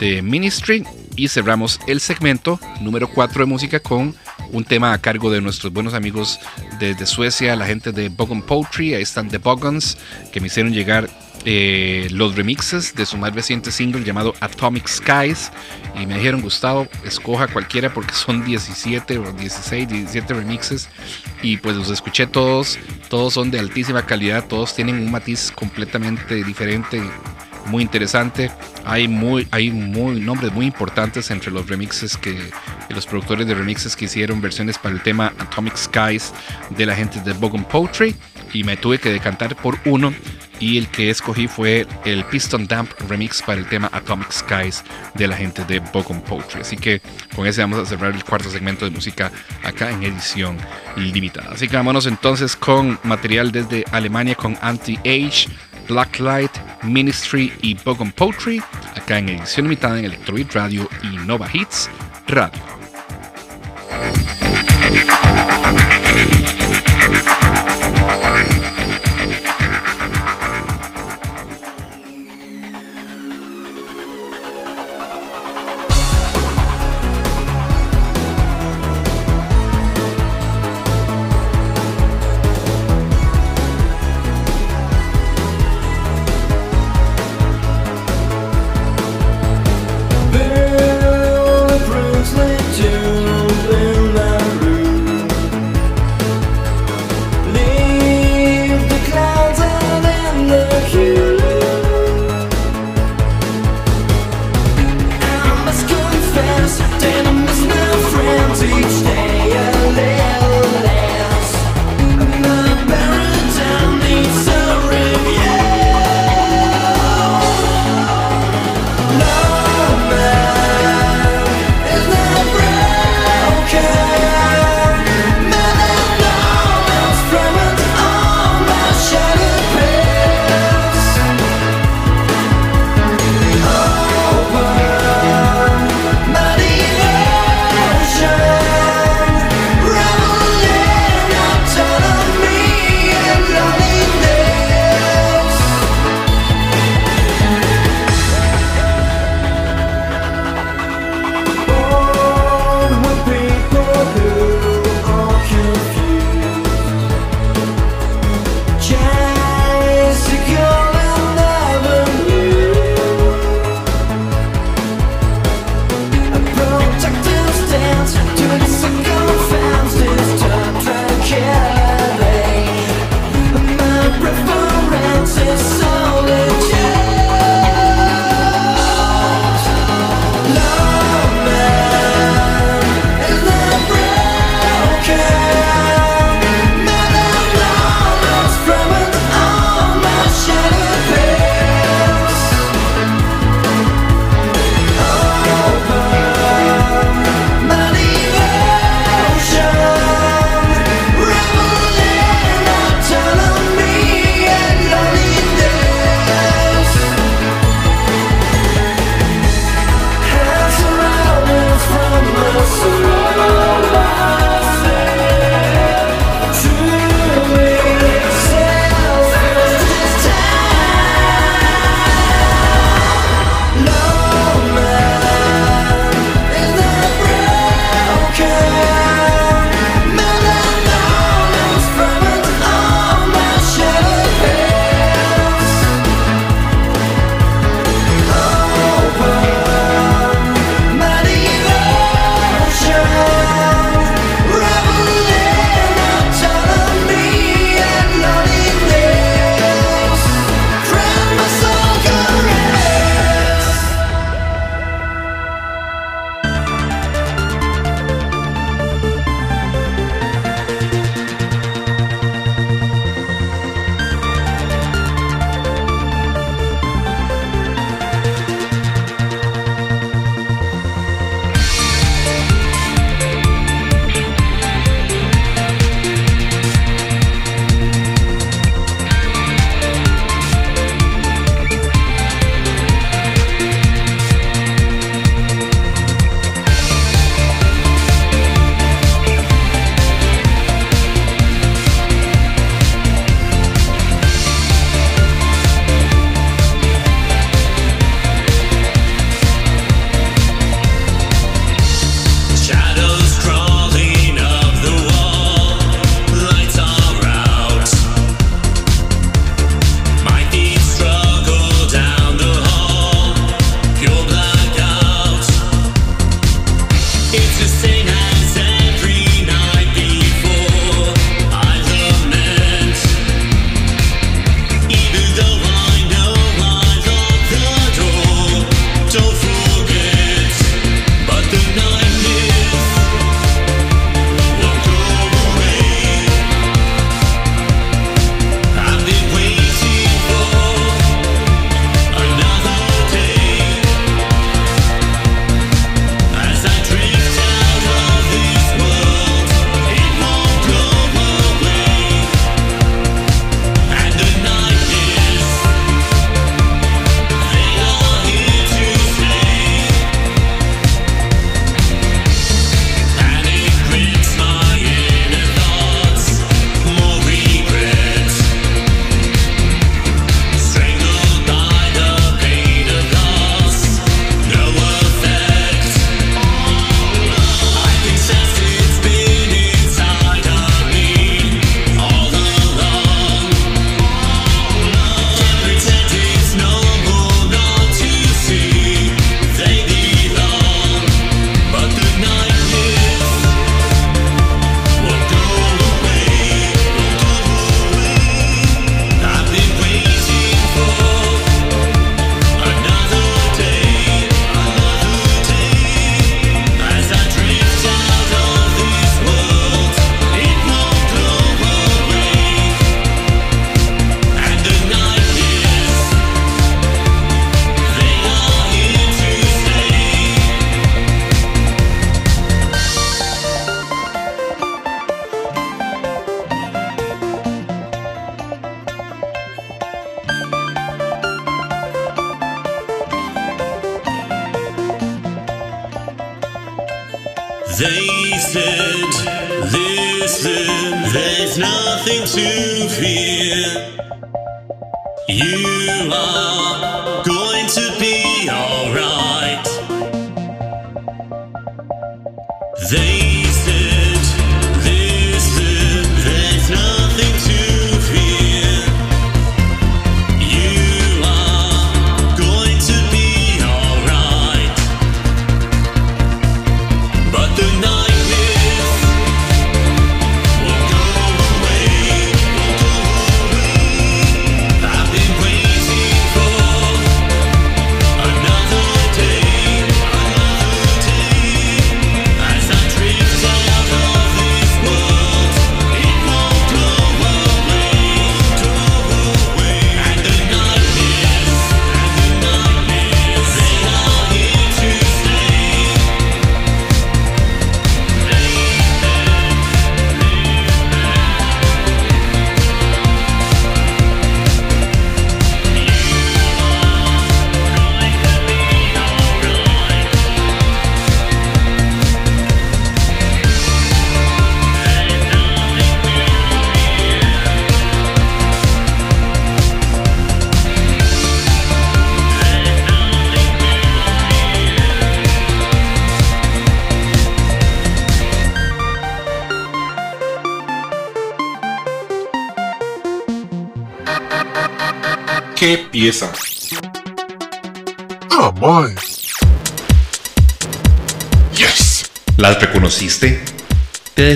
de Ministry y cerramos el segmento número 4 de música con un tema a cargo de nuestros buenos amigos desde Suecia, la gente de Bogon Poetry, ahí están The Bogons, que me hicieron llegar eh, los remixes de su más reciente single llamado Atomic Skies. Y me dijeron Gustavo escoja cualquiera porque son 17 o 16 17 remixes y pues los escuché todos. Todos son de altísima calidad. Todos tienen un matiz completamente diferente muy interesante. Hay muy hay muy nombres muy importantes entre los remixes que los productores de remixes que hicieron versiones para el tema Atomic Skies de la gente de Bogan Poetry. Y me tuve que decantar por uno y el que escogí fue el Piston Damp remix para el tema Atomic Skies de la gente de Bogum Poetry. Así que con ese vamos a cerrar el cuarto segmento de música acá en edición limitada. Así que vámonos entonces con material desde Alemania con Anti-Age, Blacklight, Ministry y Bogum Poetry acá en edición limitada en Electrobeat Radio y Nova Hits Radio.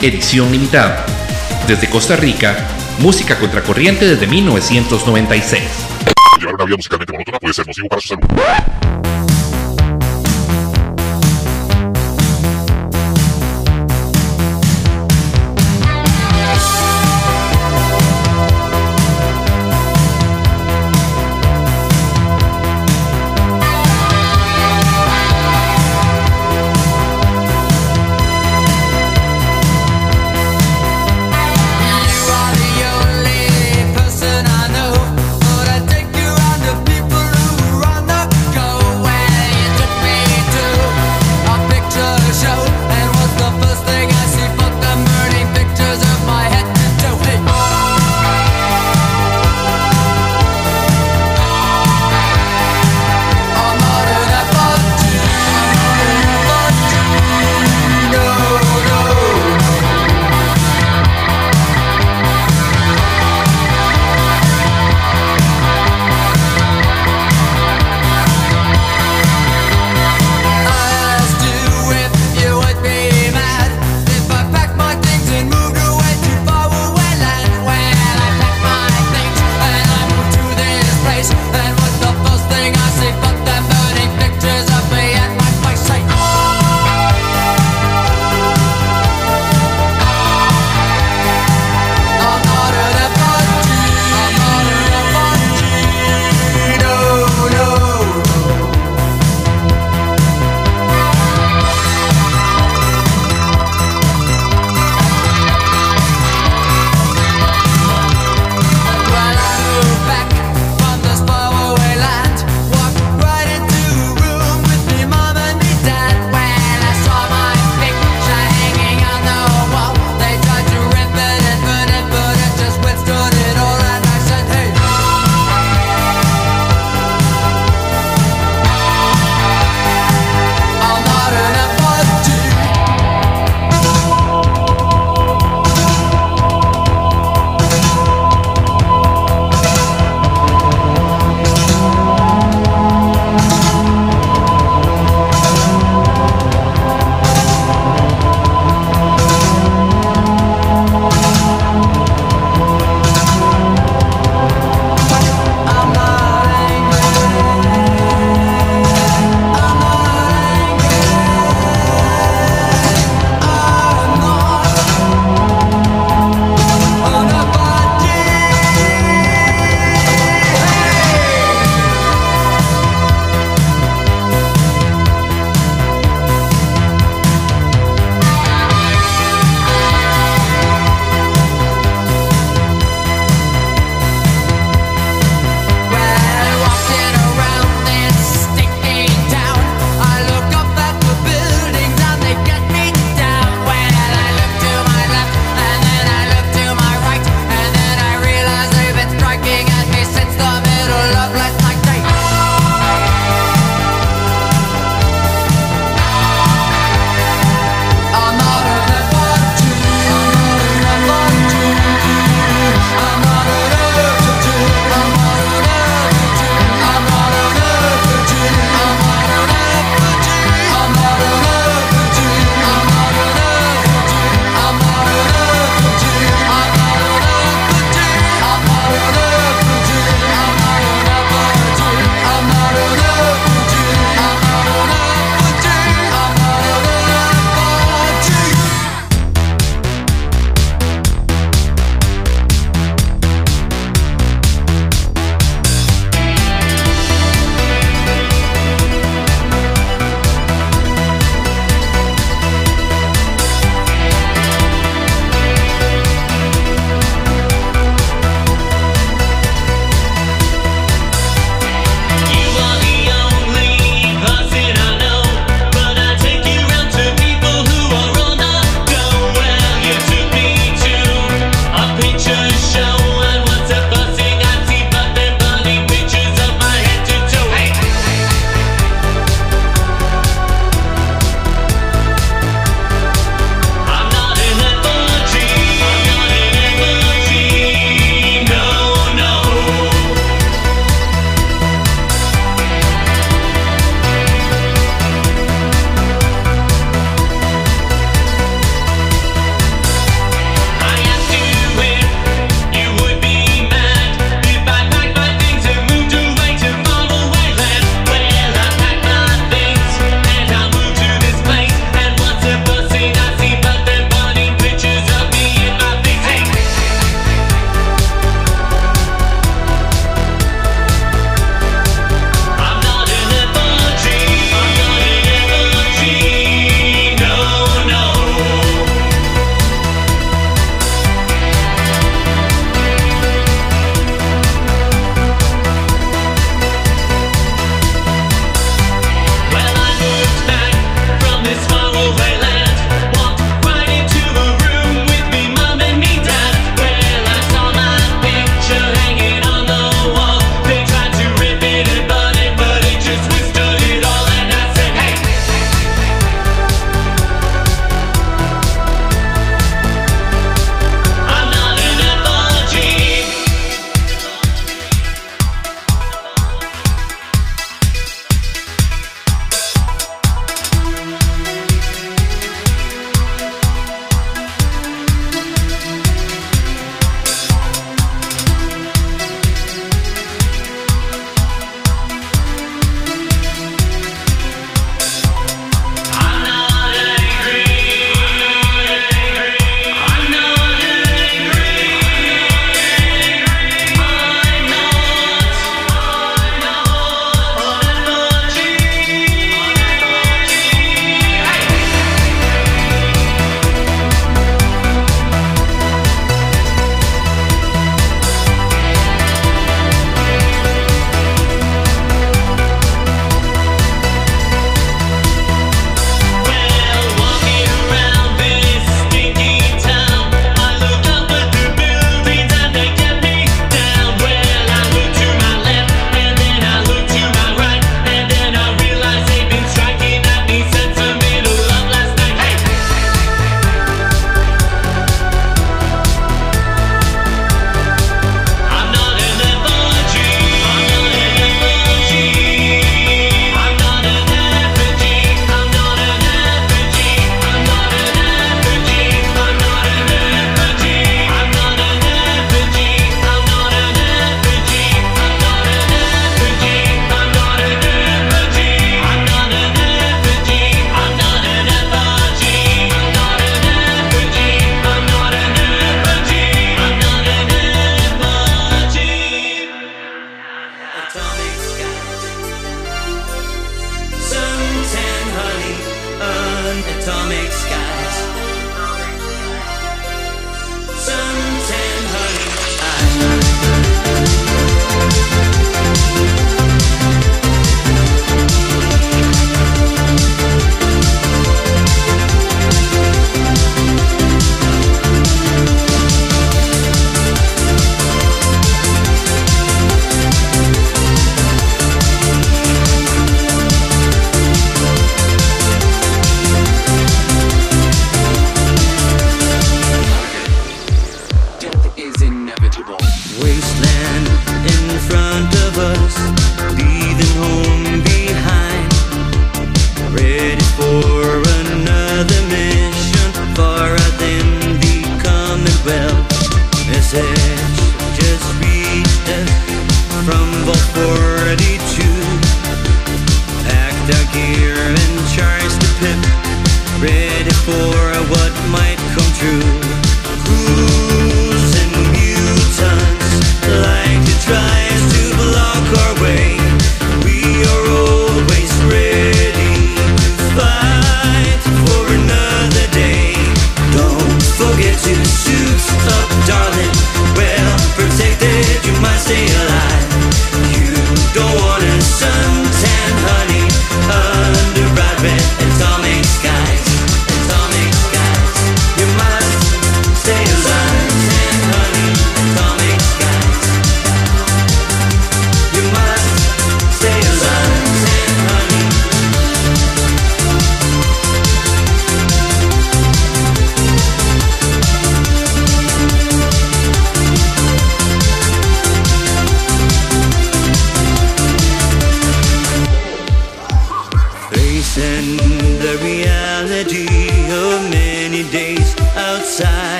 Edición limitada. Desde Costa Rica, música contracorriente desde 1996. Llevar una vida musicalmente monótona puede ser nocivo para su salud.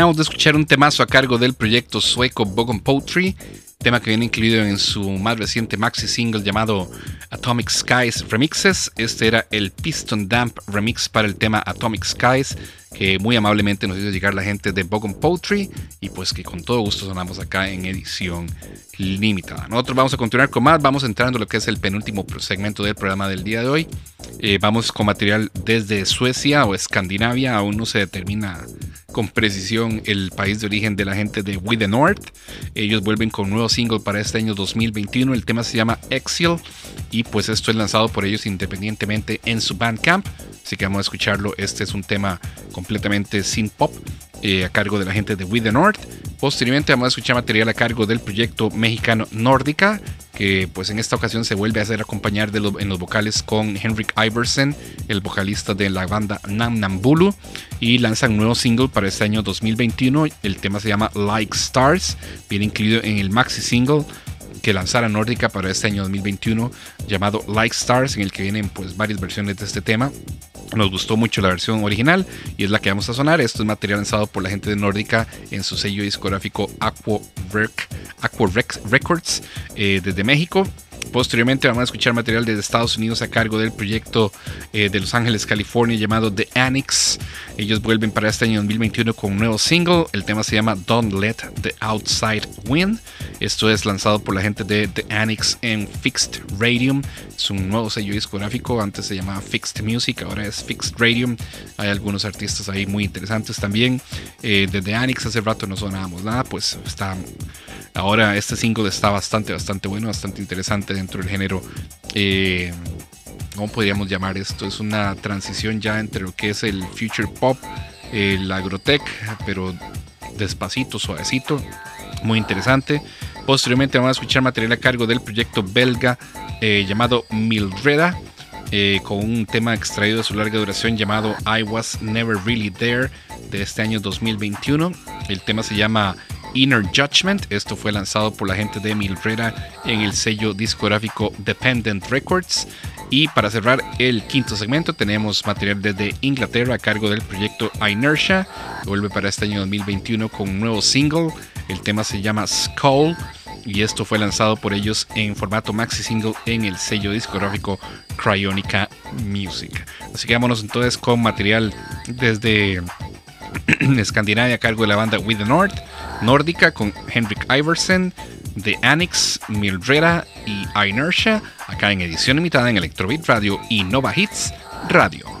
Terminamos de escuchar un temazo a cargo del proyecto sueco Bogon Poetry, tema que viene incluido en su más reciente maxi single llamado Atomic Skies Remixes. Este era el Piston Damp remix para el tema Atomic Skies, que muy amablemente nos hizo llegar la gente de Bogon Poetry y pues que con todo gusto sonamos acá en edición limitada. Nosotros vamos a continuar con más, vamos entrando a lo que es el penúltimo segmento del programa del día de hoy. Eh, vamos con material desde Suecia o Escandinavia, aún no se determina con precisión el país de origen de la gente de We the North. Ellos vuelven con nuevo single para este año 2021. El tema se llama Exile y pues esto es lanzado por ellos independientemente en su Bandcamp. Así que vamos a escucharlo. Este es un tema completamente sin pop eh, a cargo de la gente de We the North. Posteriormente vamos a escuchar material a cargo del proyecto mexicano Nórdica, pues en esta ocasión se vuelve a hacer acompañar en los vocales con Henrik Iversen, el vocalista de la banda Nam Nambulu, y lanzan un nuevo single para este año 2021. El tema se llama Like Stars, viene incluido en el maxi single que lanzara Nórdica para este año 2021 llamado Like Stars, en el que vienen pues varias versiones de este tema. Nos gustó mucho la versión original y es la que vamos a sonar. Esto es material lanzado por la gente de Nórdica en su sello discográfico Aqua, Rec- Aqua Records eh, desde México. Posteriormente vamos a escuchar material desde Estados Unidos a cargo del proyecto eh, de Los Ángeles, California llamado The Annex. Ellos vuelven para este año 2021 con un nuevo single. El tema se llama Don't Let the Outside Win. Esto es lanzado por la gente de The Annex en Fixed Radium. Es un nuevo sello discográfico. Antes se llamaba Fixed Music, ahora es Fixed Radium. Hay algunos artistas ahí muy interesantes también. Eh, de The Annex hace rato no sonábamos nada, pues está Ahora este single está bastante, bastante bueno, bastante interesante dentro del género. eh, ¿Cómo podríamos llamar esto? Es una transición ya entre lo que es el future pop, el agrotech, pero despacito, suavecito, muy interesante. Posteriormente vamos a escuchar material a cargo del proyecto belga eh, llamado Mildreda, eh, con un tema extraído de su larga duración llamado I Was Never Really There de este año 2021. El tema se llama Inner Judgment. Esto fue lanzado por la gente de Emil en el sello discográfico Dependent Records. Y para cerrar el quinto segmento tenemos material desde Inglaterra a cargo del proyecto Inertia, vuelve para este año 2021 con un nuevo single. El tema se llama Skull y esto fue lanzado por ellos en formato maxi single en el sello discográfico Cryonica Music. Así que vámonos entonces con material desde Escandinavia a cargo de la banda With the North, nórdica con Henrik Iversen, The Annex, Mildrera y Inertia, acá en edición limitada en Electrobit Radio y Nova Hits Radio.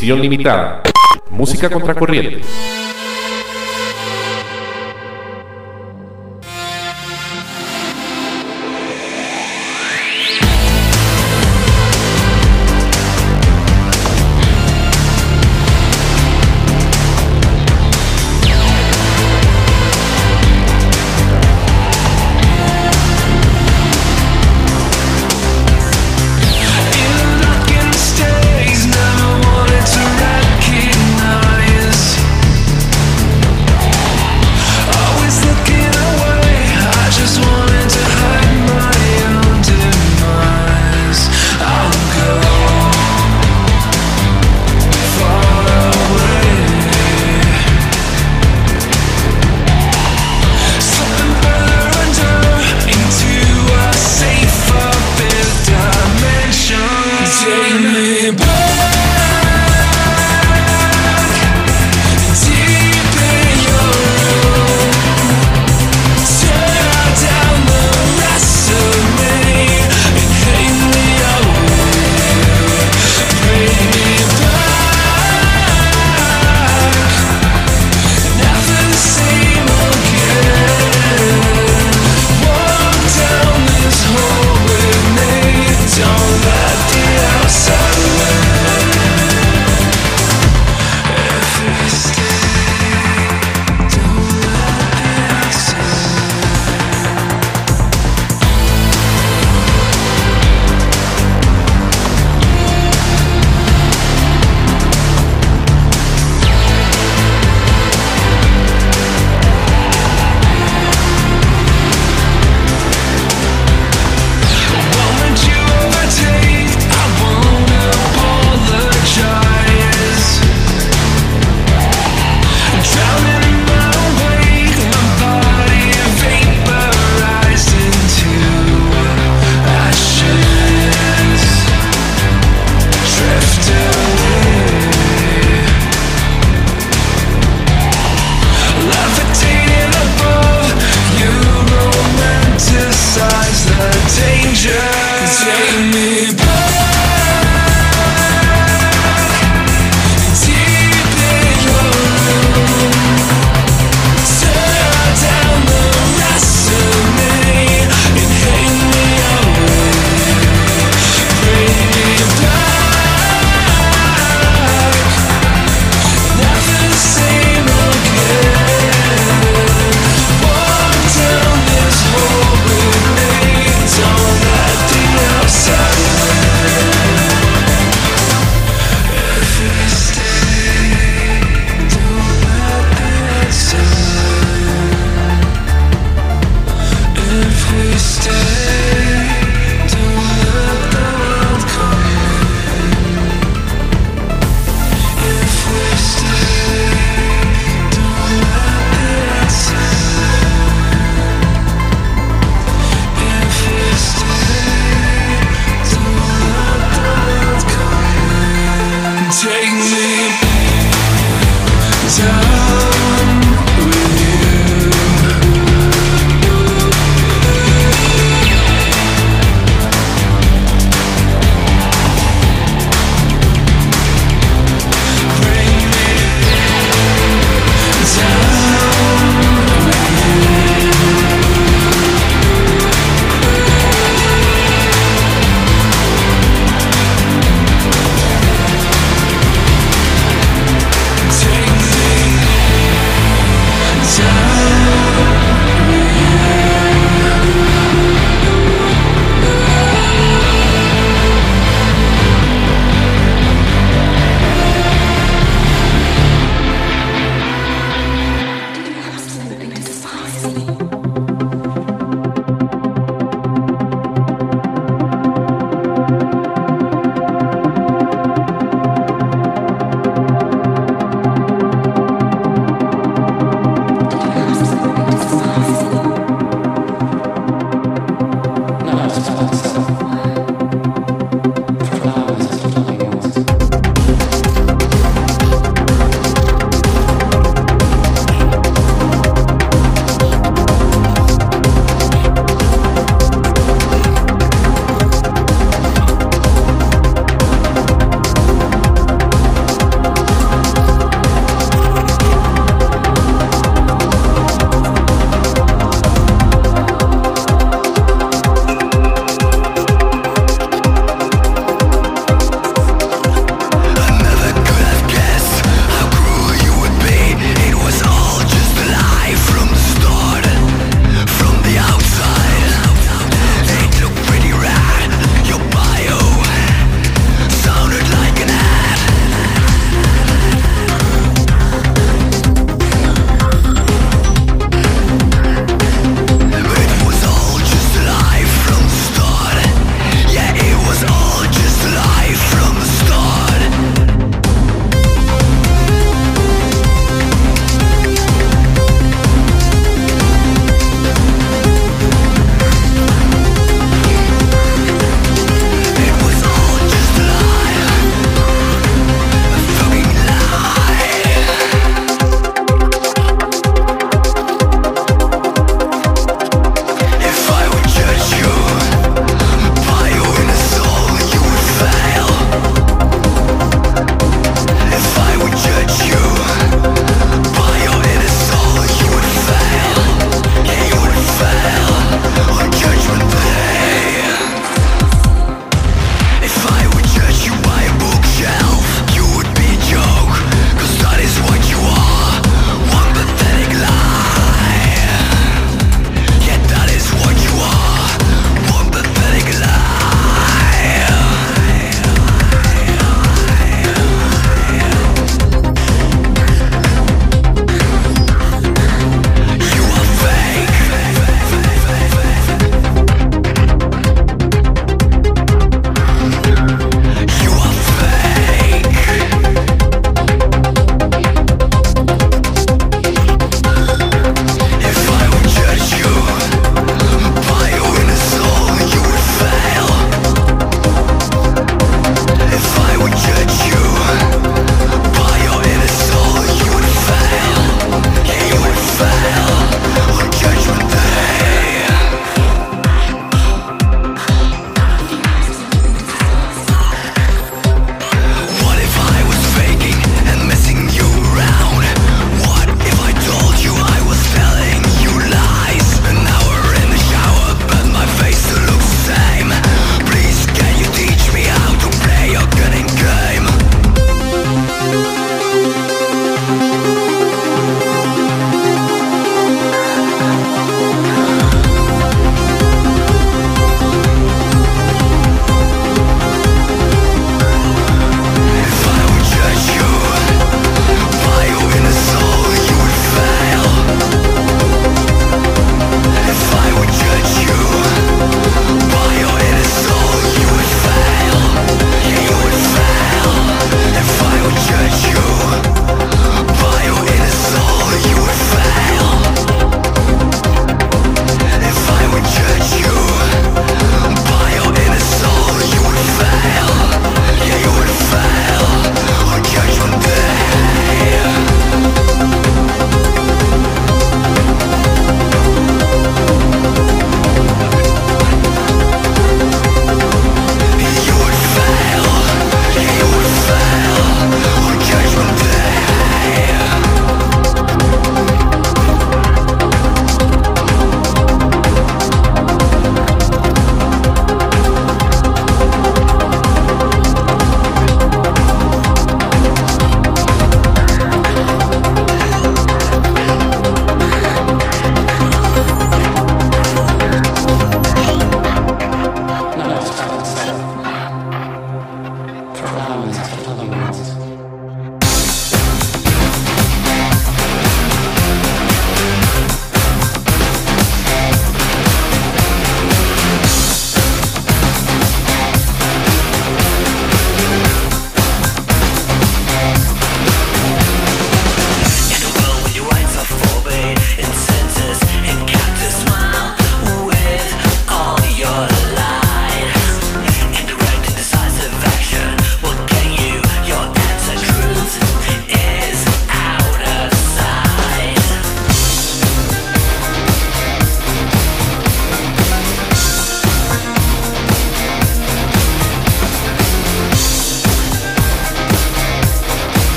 Edición limitada. Música contracorriente.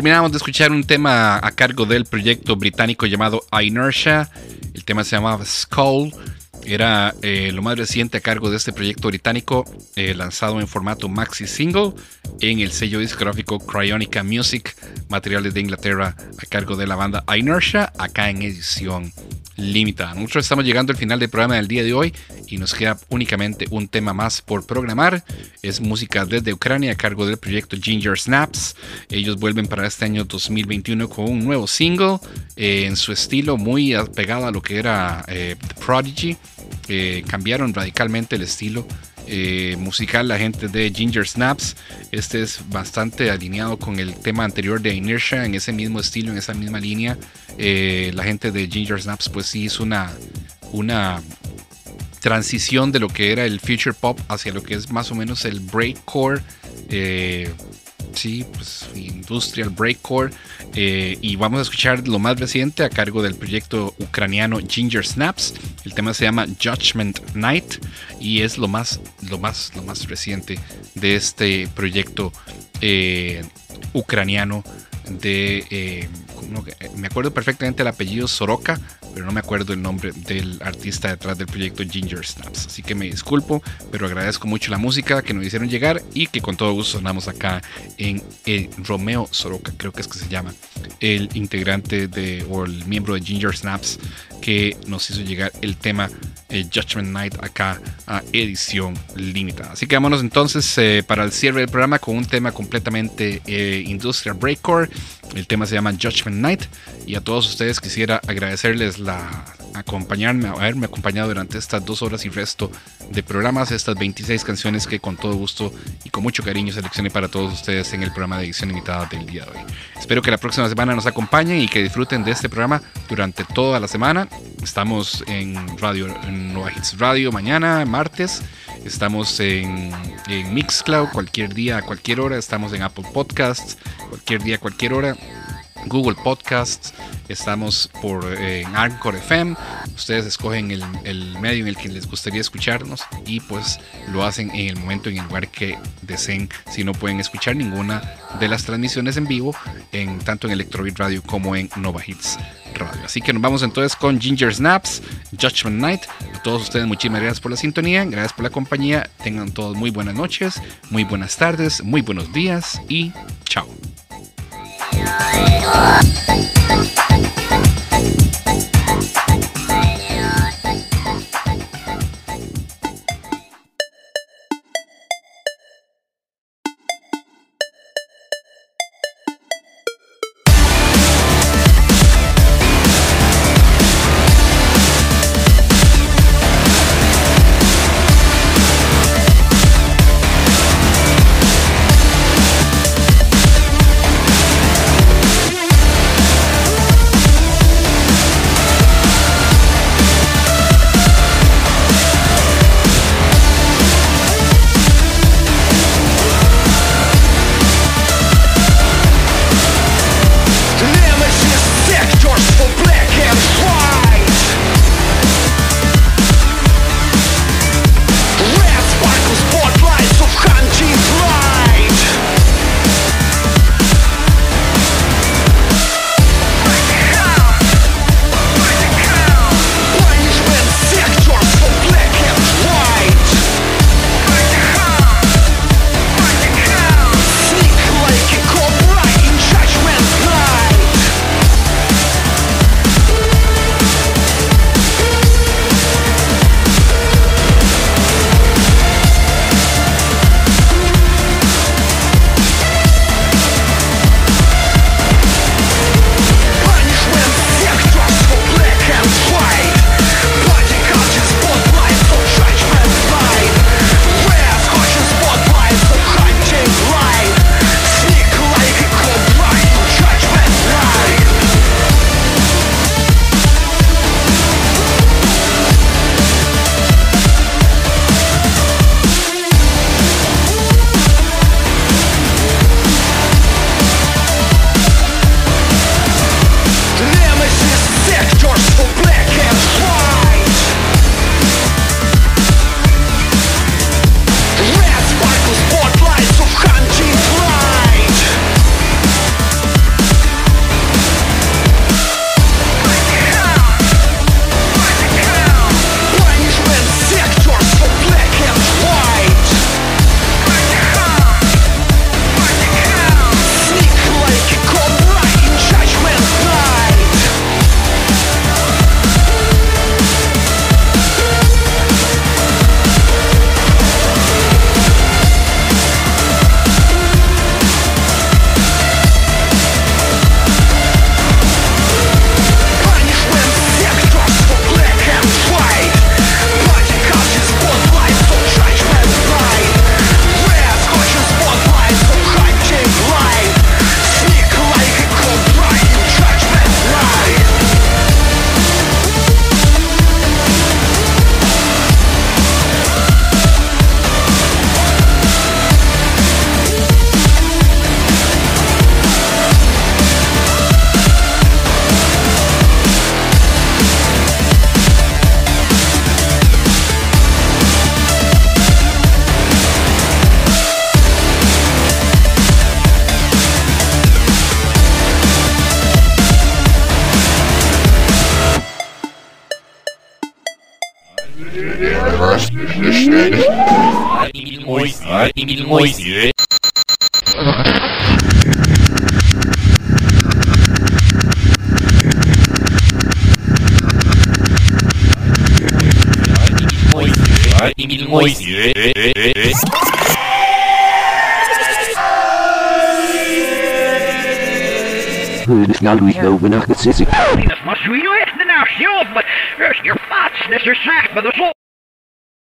Terminamos de escuchar un tema a cargo del proyecto británico llamado Inertia. El tema se llamaba Skull. Era eh, lo más reciente a cargo de este proyecto británico, eh, lanzado en formato maxi single en el sello discográfico Cryonica Music, materiales de Inglaterra a cargo de la banda Inertia, acá en edición limitada. Nosotros estamos llegando al final del programa del día de hoy y nos queda únicamente un tema más por programar. Es música desde Ucrania a cargo del proyecto Ginger Snaps. Ellos vuelven para este año 2021 con un nuevo single eh, en su estilo muy pegado a lo que era eh, The Prodigy. Eh, cambiaron radicalmente el estilo. musical la gente de Ginger Snaps. Este es bastante alineado con el tema anterior de Inertia, en ese mismo estilo, en esa misma línea. la gente de Ginger Snaps pues sí hizo una, una transición de lo que era el future pop hacia lo que es más o menos el breakcore. Eh, sí, pues industrial breakcore. Eh, y vamos a escuchar lo más reciente a cargo del proyecto ucraniano Ginger Snaps. El tema se llama Judgment Night y es lo más, lo más, lo más reciente de este proyecto eh, ucraniano de eh, me acuerdo perfectamente el apellido Soroka, pero no me acuerdo el nombre del artista detrás del proyecto Ginger Snaps. Así que me disculpo, pero agradezco mucho la música que nos hicieron llegar y que con todo gusto sonamos acá en Romeo Soroka, creo que es que se llama, el integrante de o el miembro de Ginger Snaps que nos hizo llegar el tema eh, Judgment Night acá a edición limitada. Así que vámonos entonces eh, para el cierre del programa con un tema completamente industrial breakcore. El tema se llama Judgment Night y a todos ustedes quisiera agradecerles la acompañarme, haberme acompañado durante estas dos horas y resto de programas, estas 26 canciones que con todo gusto y con mucho cariño seleccioné para todos ustedes en el programa de edición limitada del día de hoy. Espero que la próxima semana nos acompañen y que disfruten de este programa durante toda la semana. Estamos en Radio Nova Hits Radio mañana, martes. Estamos en, en Mixcloud cualquier día, a cualquier hora. Estamos en Apple Podcasts cualquier día, a cualquier hora. Google Podcasts, estamos por eh, en Anchor FM. Ustedes escogen el, medio en el que les gustaría escucharnos y pues lo hacen en el momento, en el lugar que deseen. Si no pueden escuchar ninguna de las transmisiones en vivo, en tanto en Electrobeat Radio como en Nova Hits Radio. Así que nos vamos entonces con Ginger Snaps, Judgment Night. A todos ustedes, muchísimas gracias por la sintonía, gracias por la compañía. Tengan todos muy buenas noches, muy buenas tardes, muy buenos días y chao. Thank you.